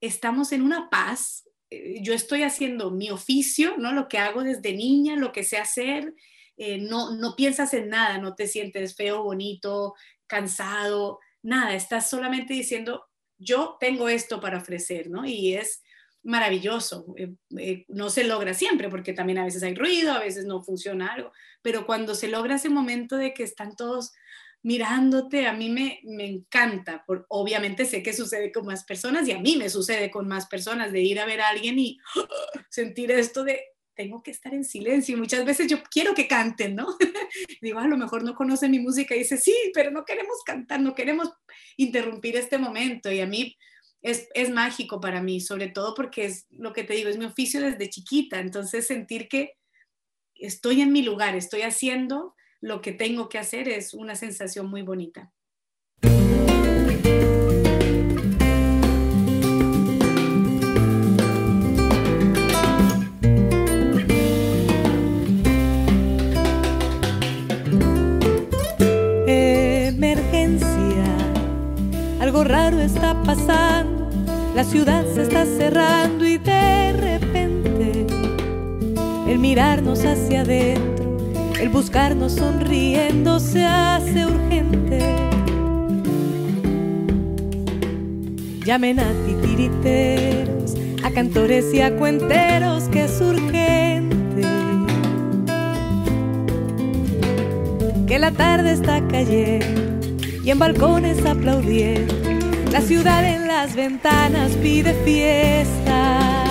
estamos en una paz eh, yo estoy haciendo mi oficio, ¿no? Lo que hago desde niña, lo que sé hacer, eh, no, no piensas en nada, no te sientes feo, bonito, cansado, nada, estás solamente diciendo, yo tengo esto para ofrecer, ¿no? Y es maravilloso. Eh, no se logra siempre porque también a veces hay ruido, a veces no funciona algo, pero cuando se logra ese momento de que están todos mirándote, a mí me, me encanta. Por, obviamente sé que sucede con más personas y a mí me sucede con más personas de ir a ver a alguien y sentir esto de tengo que estar en silencio. Muchas veces yo quiero que canten, ¿no? Digo, a lo mejor no conocen mi música y dice, sí, pero no queremos cantar, no queremos interrumpir este momento. Y a mí es, es mágico para mí, sobre todo porque es lo que te digo, es mi oficio desde chiquita. Entonces sentir que estoy en mi lugar, estoy haciendo lo que tengo que hacer es una sensación muy bonita. Raro está pasando, la ciudad se está cerrando y de repente el mirarnos hacia adentro el buscarnos sonriendo se hace urgente. Llamen a titiriteros, a cantores y a cuenteros que es urgente. Que la tarde está cayendo y en balcones aplaudiendo. La ciudad en las ventanas pide fiesta.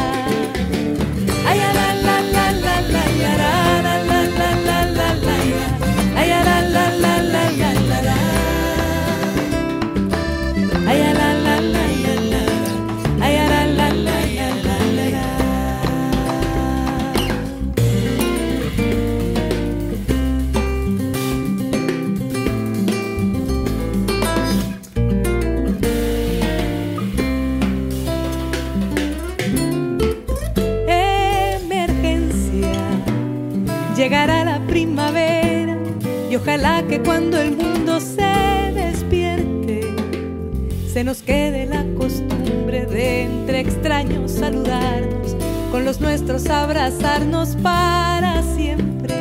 Abrazarnos para siempre.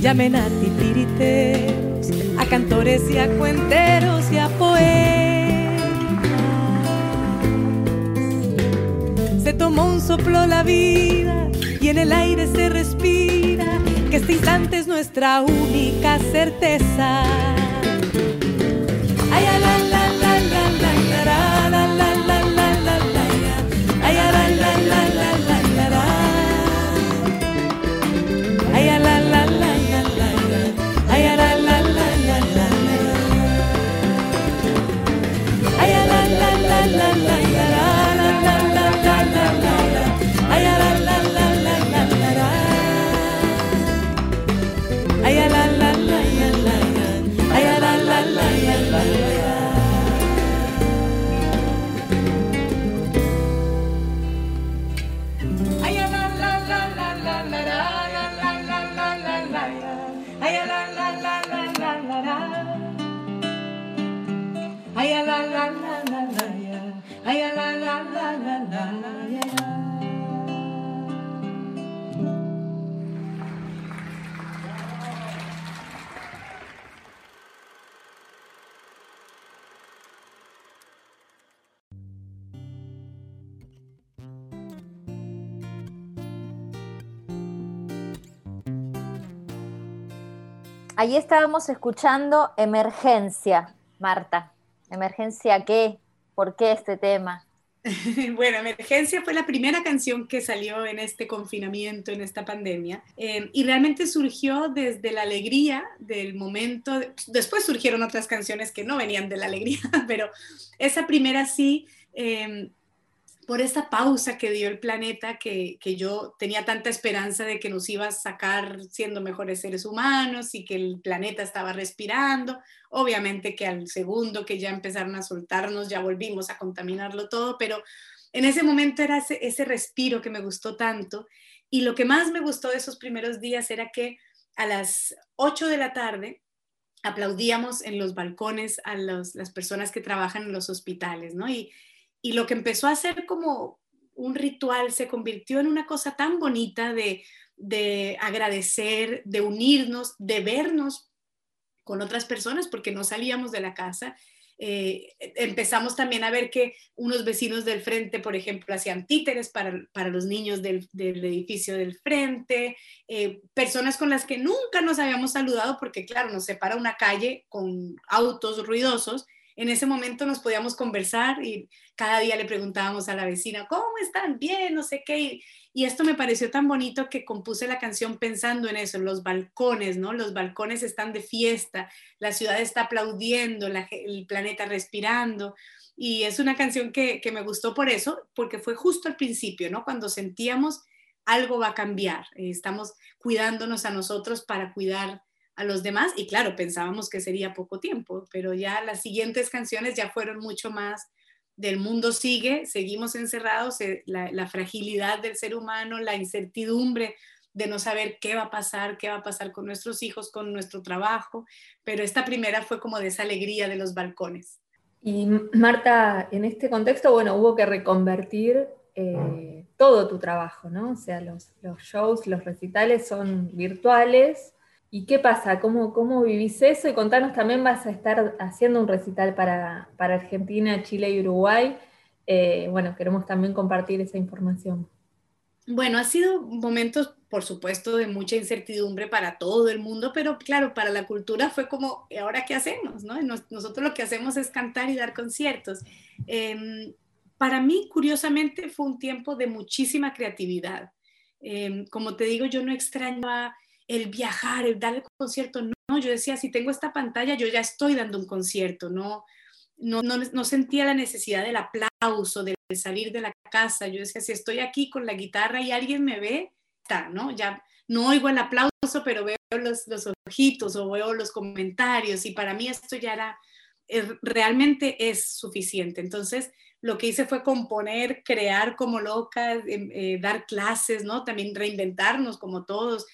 Llamen a titiriteros, a cantores y a cuenteros y a poetas. Se tomó un soplo la vida y en el aire se respira que este instante es nuestra única certeza. Ahí estábamos escuchando Emergencia, Marta. ¿Emergencia qué? ¿Por qué este tema? Bueno, Emergencia fue la primera canción que salió en este confinamiento, en esta pandemia, eh, y realmente surgió desde la alegría del momento. Después surgieron otras canciones que no venían de la alegría, pero esa primera sí eh, por esa pausa que dio el planeta, que, yo tenía tanta esperanza de que nos iba a sacar siendo mejores seres humanos y que el planeta estaba respirando. Obviamente que al segundo que ya empezaron a soltarnos, ya volvimos a contaminarlo todo, pero en ese momento era ese, respiro que me gustó tanto. Y lo que más me gustó de esos primeros días era que a las 8 de la tarde aplaudíamos en los balcones a las personas que trabajan en los hospitales, ¿no? Y, y lo que empezó a ser como un ritual se convirtió en una cosa tan bonita de, de agradecer, de unirnos, de vernos con otras personas porque no salíamos de la casa eh, empezamos también a ver que unos vecinos del frente, por ejemplo, hacían títeres para, para los niños del, del, edificio del frente, eh, personas con las que nunca nos habíamos saludado porque, claro, nos separa una calle con autos ruidosos. En ese momento nos podíamos conversar y cada día le preguntábamos a la vecina, ¿cómo están? Bien, no sé qué. Y esto me pareció tan bonito que compuse la canción pensando en eso, los balcones, ¿no? Los balcones están de fiesta, la ciudad está aplaudiendo, el planeta respirando. Y es una canción que, me gustó por eso, porque fue justo al principio, ¿no? Cuando sentíamos algo va a cambiar, estamos cuidándonos a nosotros para cuidar a los demás y claro, pensábamos que sería poco tiempo, pero ya las siguientes canciones ya fueron mucho más del mundo sigue, seguimos encerrados, eh, la, fragilidad del ser humano, la incertidumbre de no saber qué va a pasar, qué va a pasar con nuestros hijos, con nuestro trabajo, pero esta primera fue como de esa alegría de los balcones. Y Marta, en este contexto, bueno, hubo que reconvertir eh, todo tu trabajo, ¿no? O sea, los, los shows, los recitales son virtuales, ¿Y qué pasa? ¿Cómo, ¿Cómo vivís eso? Y contanos también, vas a estar haciendo un recital para, Argentina, Chile y Uruguay. Eh, bueno, queremos también compartir esa información. Bueno, ha sido momentos, por supuesto, de mucha incertidumbre para todo el mundo, pero claro, para la cultura fue como, ¿ahora qué hacemos? No? Nosotros lo que hacemos es cantar y dar conciertos. Em, para mí, curiosamente, fue un tiempo de muchísima creatividad. Em, como te digo, yo no extrañaba el viajar, el dar el concierto, no, yo decía, si tengo esta pantalla, yo ya estoy dando un concierto, no, no, no, sentía la necesidad del aplauso, de, salir de la casa, yo decía, si estoy aquí con la guitarra y alguien me ve, está, ¿no? Ya no oigo el aplauso, pero veo los, los ojitos o veo los comentarios y para mí esto ya era, eh, realmente es suficiente. Entonces, lo que hice fue componer, crear como loca, em, eh, dar clases, ¿no? También reinventarnos como todos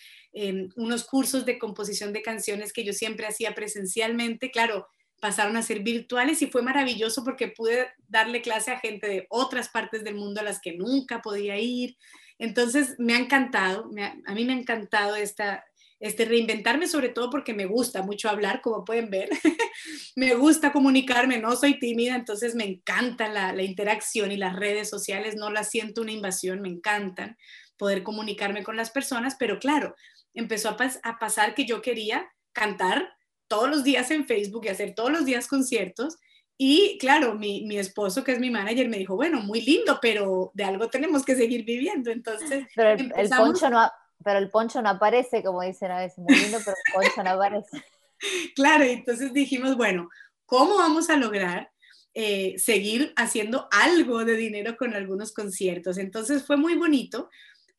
unos cursos de composición de canciones que yo siempre hacía presencialmente, claro, pasaron a ser virtuales y fue maravilloso porque pude darle clase a gente de otras partes del mundo a las que nunca podía ir. Entonces me ha encantado, a mí me ha encantado esta, este reinventarme sobre todo porque me gusta mucho hablar, como pueden ver. me gusta comunicarme, no soy tímida, entonces me encanta la, la, interacción y las redes sociales, no las siento una invasión, me encantan poder comunicarme con las personas, pero claro, empezó a, pasar que yo quería cantar todos los días en Facebook y hacer todos los días conciertos. Y claro, mi, mi, esposo, que es mi manager, me dijo, bueno, muy lindo, pero de algo tenemos que seguir viviendo. Entonces, pero el, poncho no, pero el poncho no aparece, como dicen a veces, muy lindo, pero el poncho no aparece. claro, entonces dijimos, bueno, ¿cómo vamos a lograr eh, seguir haciendo algo de dinero con algunos conciertos? Entonces fue muy bonito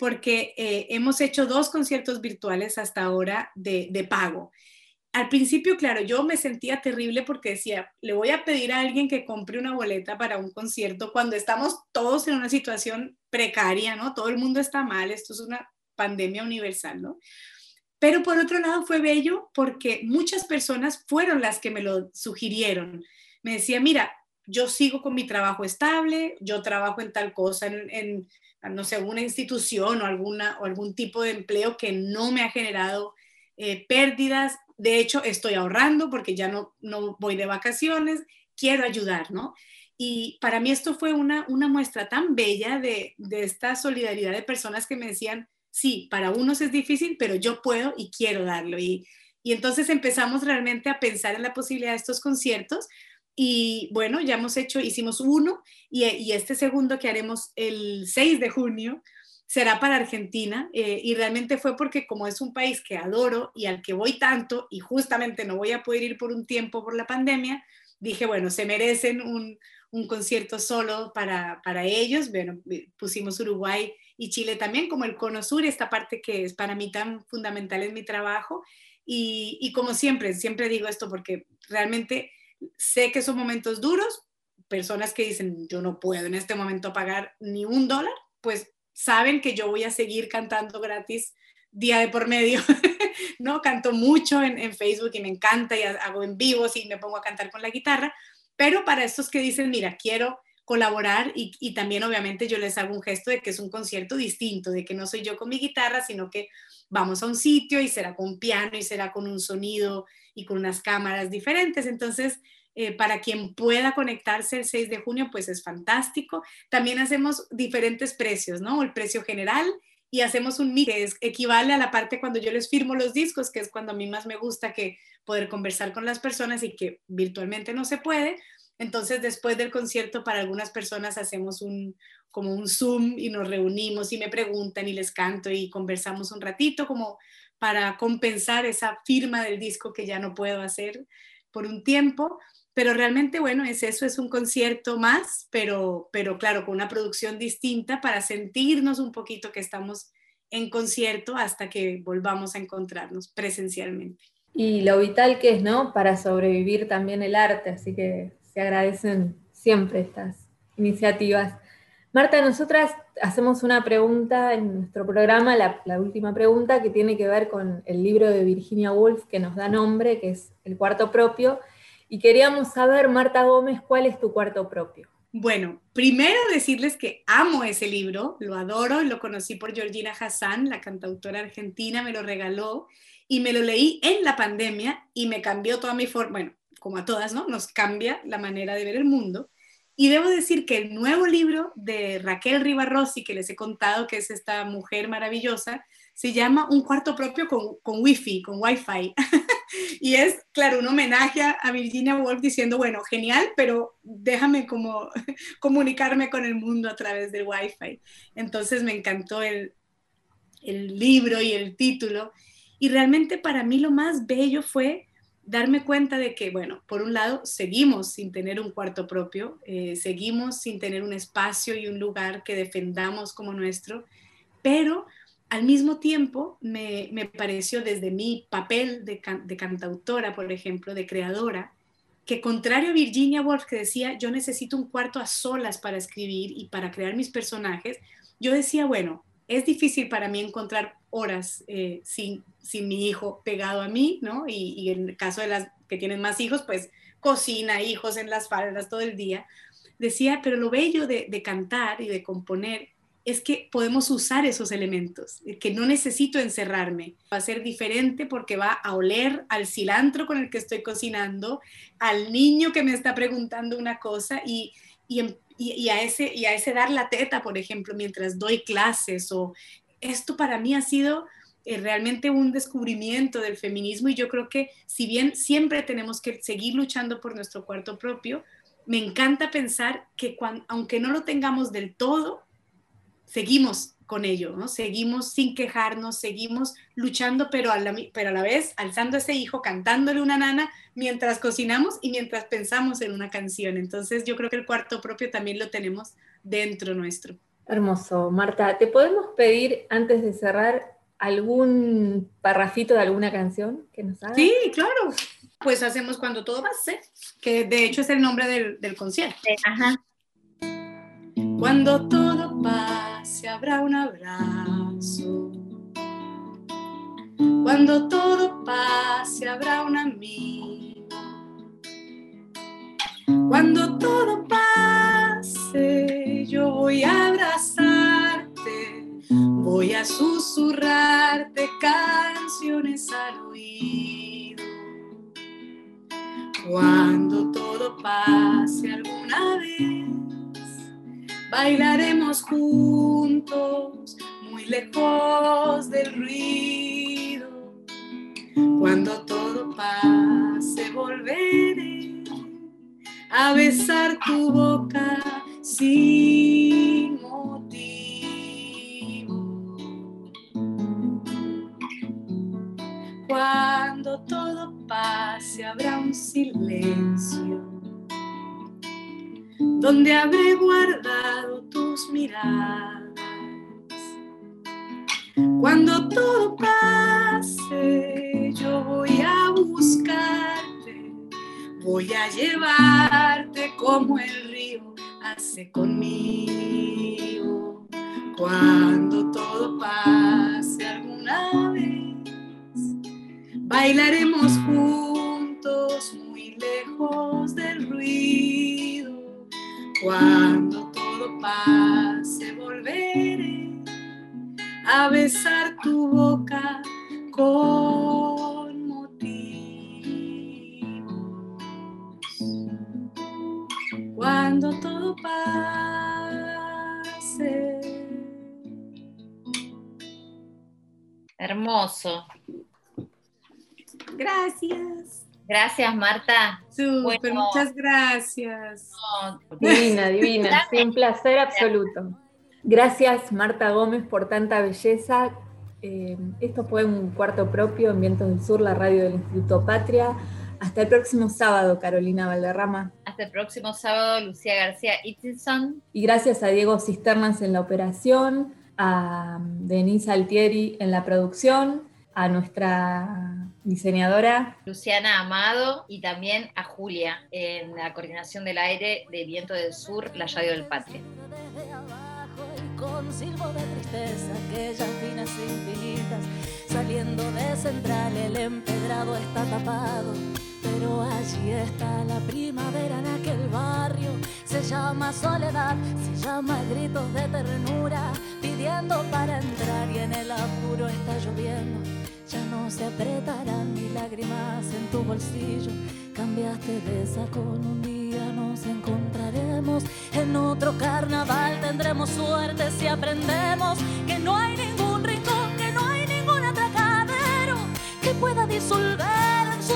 porque eh, hemos hecho dos conciertos virtuales hasta ahora de, pago. Al principio, claro, yo me sentía terrible porque decía, le voy a pedir a alguien que compre una boleta para un concierto cuando estamos todos en una situación precaria, ¿no? Todo el mundo está mal, esto es una pandemia universal, ¿no? Pero por otro lado fue bello porque muchas personas fueron las que me lo sugirieron. Me decía, mira, yo sigo con mi trabajo estable, yo trabajo en tal cosa, en, no sé, alguna institución o, alguna, o algún tipo de empleo que no me ha generado eh, pérdidas. De hecho, estoy ahorrando porque ya no, no voy de vacaciones, quiero ayudar, ¿no? Y para mí esto fue una, una muestra tan bella de, de esta solidaridad de personas que me decían, sí, para unos es difícil, pero yo puedo y quiero darlo. Y, y entonces empezamos realmente a pensar en la posibilidad de estos conciertos, y bueno, ya hemos hecho, hicimos uno y, este segundo que haremos el 6 de junio será para Argentina eh, y realmente fue porque como es un país que adoro y al que voy tanto y justamente no voy a poder ir por un tiempo por la pandemia, dije, bueno, se merecen un, un concierto solo para, para ellos. Bueno, pusimos Uruguay y Chile también como el Cono Sur, esta parte que es para mí tan fundamental en mi trabajo. Y como siempre, siempre digo esto porque realmente sé que son momentos duros, personas que dicen, yo no puedo en este momento pagar ni un dólar, pues saben que yo voy a seguir cantando gratis día de por medio, ¿no? Canto mucho en, Facebook y me encanta y hago en vivos y me pongo a cantar con la guitarra, pero para estos que dicen, mira, quiero colaborar y, también obviamente yo les hago un gesto de que es un concierto distinto, de que no soy yo con mi guitarra, sino que vamos a un sitio y será con piano y será con un sonido y con unas cámaras diferentes. Entonces, eh, para quien pueda conectarse el 6 de junio, pues es fantástico. También hacemos diferentes precios, ¿no? El precio general y hacemos un mix que es, equivale a la parte cuando yo les firmo los discos, que es cuando a mí más me gusta que poder conversar con las personas y que virtualmente no se puede. Entonces, después del concierto, para algunas personas hacemos un, como un Zoom y nos reunimos y me preguntan y les canto y conversamos un ratito como para compensar esa firma del disco que ya no puedo hacer por un tiempo pero realmente, bueno, es eso, es un concierto más, pero, pero claro, con una producción distinta para sentirnos un poquito que estamos en concierto hasta que volvamos a encontrarnos presencialmente. Y lo vital que es, ¿no? Para sobrevivir también el arte, así que se agradecen siempre estas iniciativas. Marta, nosotras hacemos una pregunta en nuestro programa, la, la, última pregunta, que tiene que ver con el libro de Virginia Woolf que nos da nombre, que es El cuarto propio, y queríamos saber, Marta Gómez, cuál es tu cuarto propio. Bueno, primero decirles que amo ese libro, lo adoro, lo conocí por Georgina Hassan, la cantautora argentina, me lo regaló y me lo leí en la pandemia y me cambió toda mi forma, bueno, como a todas, ¿no? Nos cambia la manera de ver el mundo. Y debo decir que el nuevo libro de Raquel Rivarossi, que les he contado que es esta mujer maravillosa, se llama Un cuarto propio con, con Wi-Fi, con Wi-Fi. y es, claro, un homenaje a Virginia Woolf diciendo, bueno, genial, pero déjame como comunicarme con el mundo a través del Wi-Fi. Entonces me encantó el, el libro y el título. Y realmente para mí lo más bello fue darme cuenta de que, bueno, por un lado, seguimos sin tener un cuarto propio, eh, seguimos sin tener un espacio y un lugar que defendamos como nuestro, pero al mismo tiempo me, pareció desde mi papel de, cantautora, por ejemplo, de creadora, que contrario a Virginia Woolf que decía, yo necesito un cuarto a solas para escribir y para crear mis personajes, yo decía, bueno, es difícil para mí encontrar horas eh, sin, sin mi hijo pegado a mí, ¿no? Y, en el caso de las que tienen más hijos, pues cocina, hijos en las faldas todo el día. Decía, pero lo bello de, de cantar y de componer es que podemos usar esos elementos, que no necesito encerrarme. Va a ser diferente porque va a oler al cilantro con el que estoy cocinando, al niño que me está preguntando una cosa y, y, a, ese, y a ese dar la teta, por ejemplo, mientras doy clases. O esto para mí ha sido eh, realmente un descubrimiento del feminismo y yo creo que si bien siempre tenemos que seguir luchando por nuestro cuarto propio, me encanta pensar que aunque no lo tengamos del todo, seguimos con ello, ¿no? Seguimos sin quejarnos, seguimos luchando, pero a, la, pero a la vez alzando a ese hijo, cantándole una nana mientras cocinamos y mientras pensamos en una canción. Entonces yo creo que el cuarto propio también lo tenemos dentro nuestro. Hermoso. Marta, ¿te podemos pedir antes de cerrar algún parrafito de alguna canción que nos hagas? Sí, claro. Pues hacemos cuando todo pase, que de hecho es el nombre del, del concierto. Ajá. Cuando todo pase habrá un abrazo. Cuando todo pase habrá un amigo. Cuando todo pase yo voy a abrazarte, voy a susurrarte canciones al oído. Cuando todo pase alguna vez Bailaremos juntos, muy lejos del ruido. Cuando todo pase, volveré a besar tu boca sin motivo. Cuando todo pase, habrá un silencio donde habré guardado tus miradas. Cuando todo pase, yo voy a buscarte, voy a llevarte como el río hace conmigo. Cuando todo pase alguna vez, bailaremos juntos muy lejos del ruido Cuando todo pase, volveré a besar tu boca con motivos. Cuando todo pase. Hermoso. Gracias. Gracias, Marta. Súper, Bueno. muchas gracias. Divina, divina. Sí, un placer absoluto. Gracias, Marta Gómez, por tanta belleza. Eh, esto fue un cuarto propio en Vientos del Sur, la radio del Instituto Patria. Hasta el próximo sábado, Carolina Valderrama. Hasta el próximo sábado, Lucía García Itzelson. Y gracias a Diego Cisternas en la operación, a Denise Altieri en la producción, a nuestra diseñadora Luciana Amado y también a Julia en la coordinación del aire de Viento del Sur, la radio del Patria. desde abajo y con silbo de tristeza, aquellas finas infinitas, saliendo de central, el empedrado está tapado. Pero allí está la primavera en aquel barrio, se llama soledad, se llama gritos de ternura, pidiendo para entrar y en el apuro está lloviendo. Ya no se apretarán ni lágrimas en tu bolsillo. Cambiaste de saco, un día nos encontraremos. En otro carnaval tendremos suerte si aprendemos que no hay ningún rincón, que no hay ningún atracadero que pueda disolver en su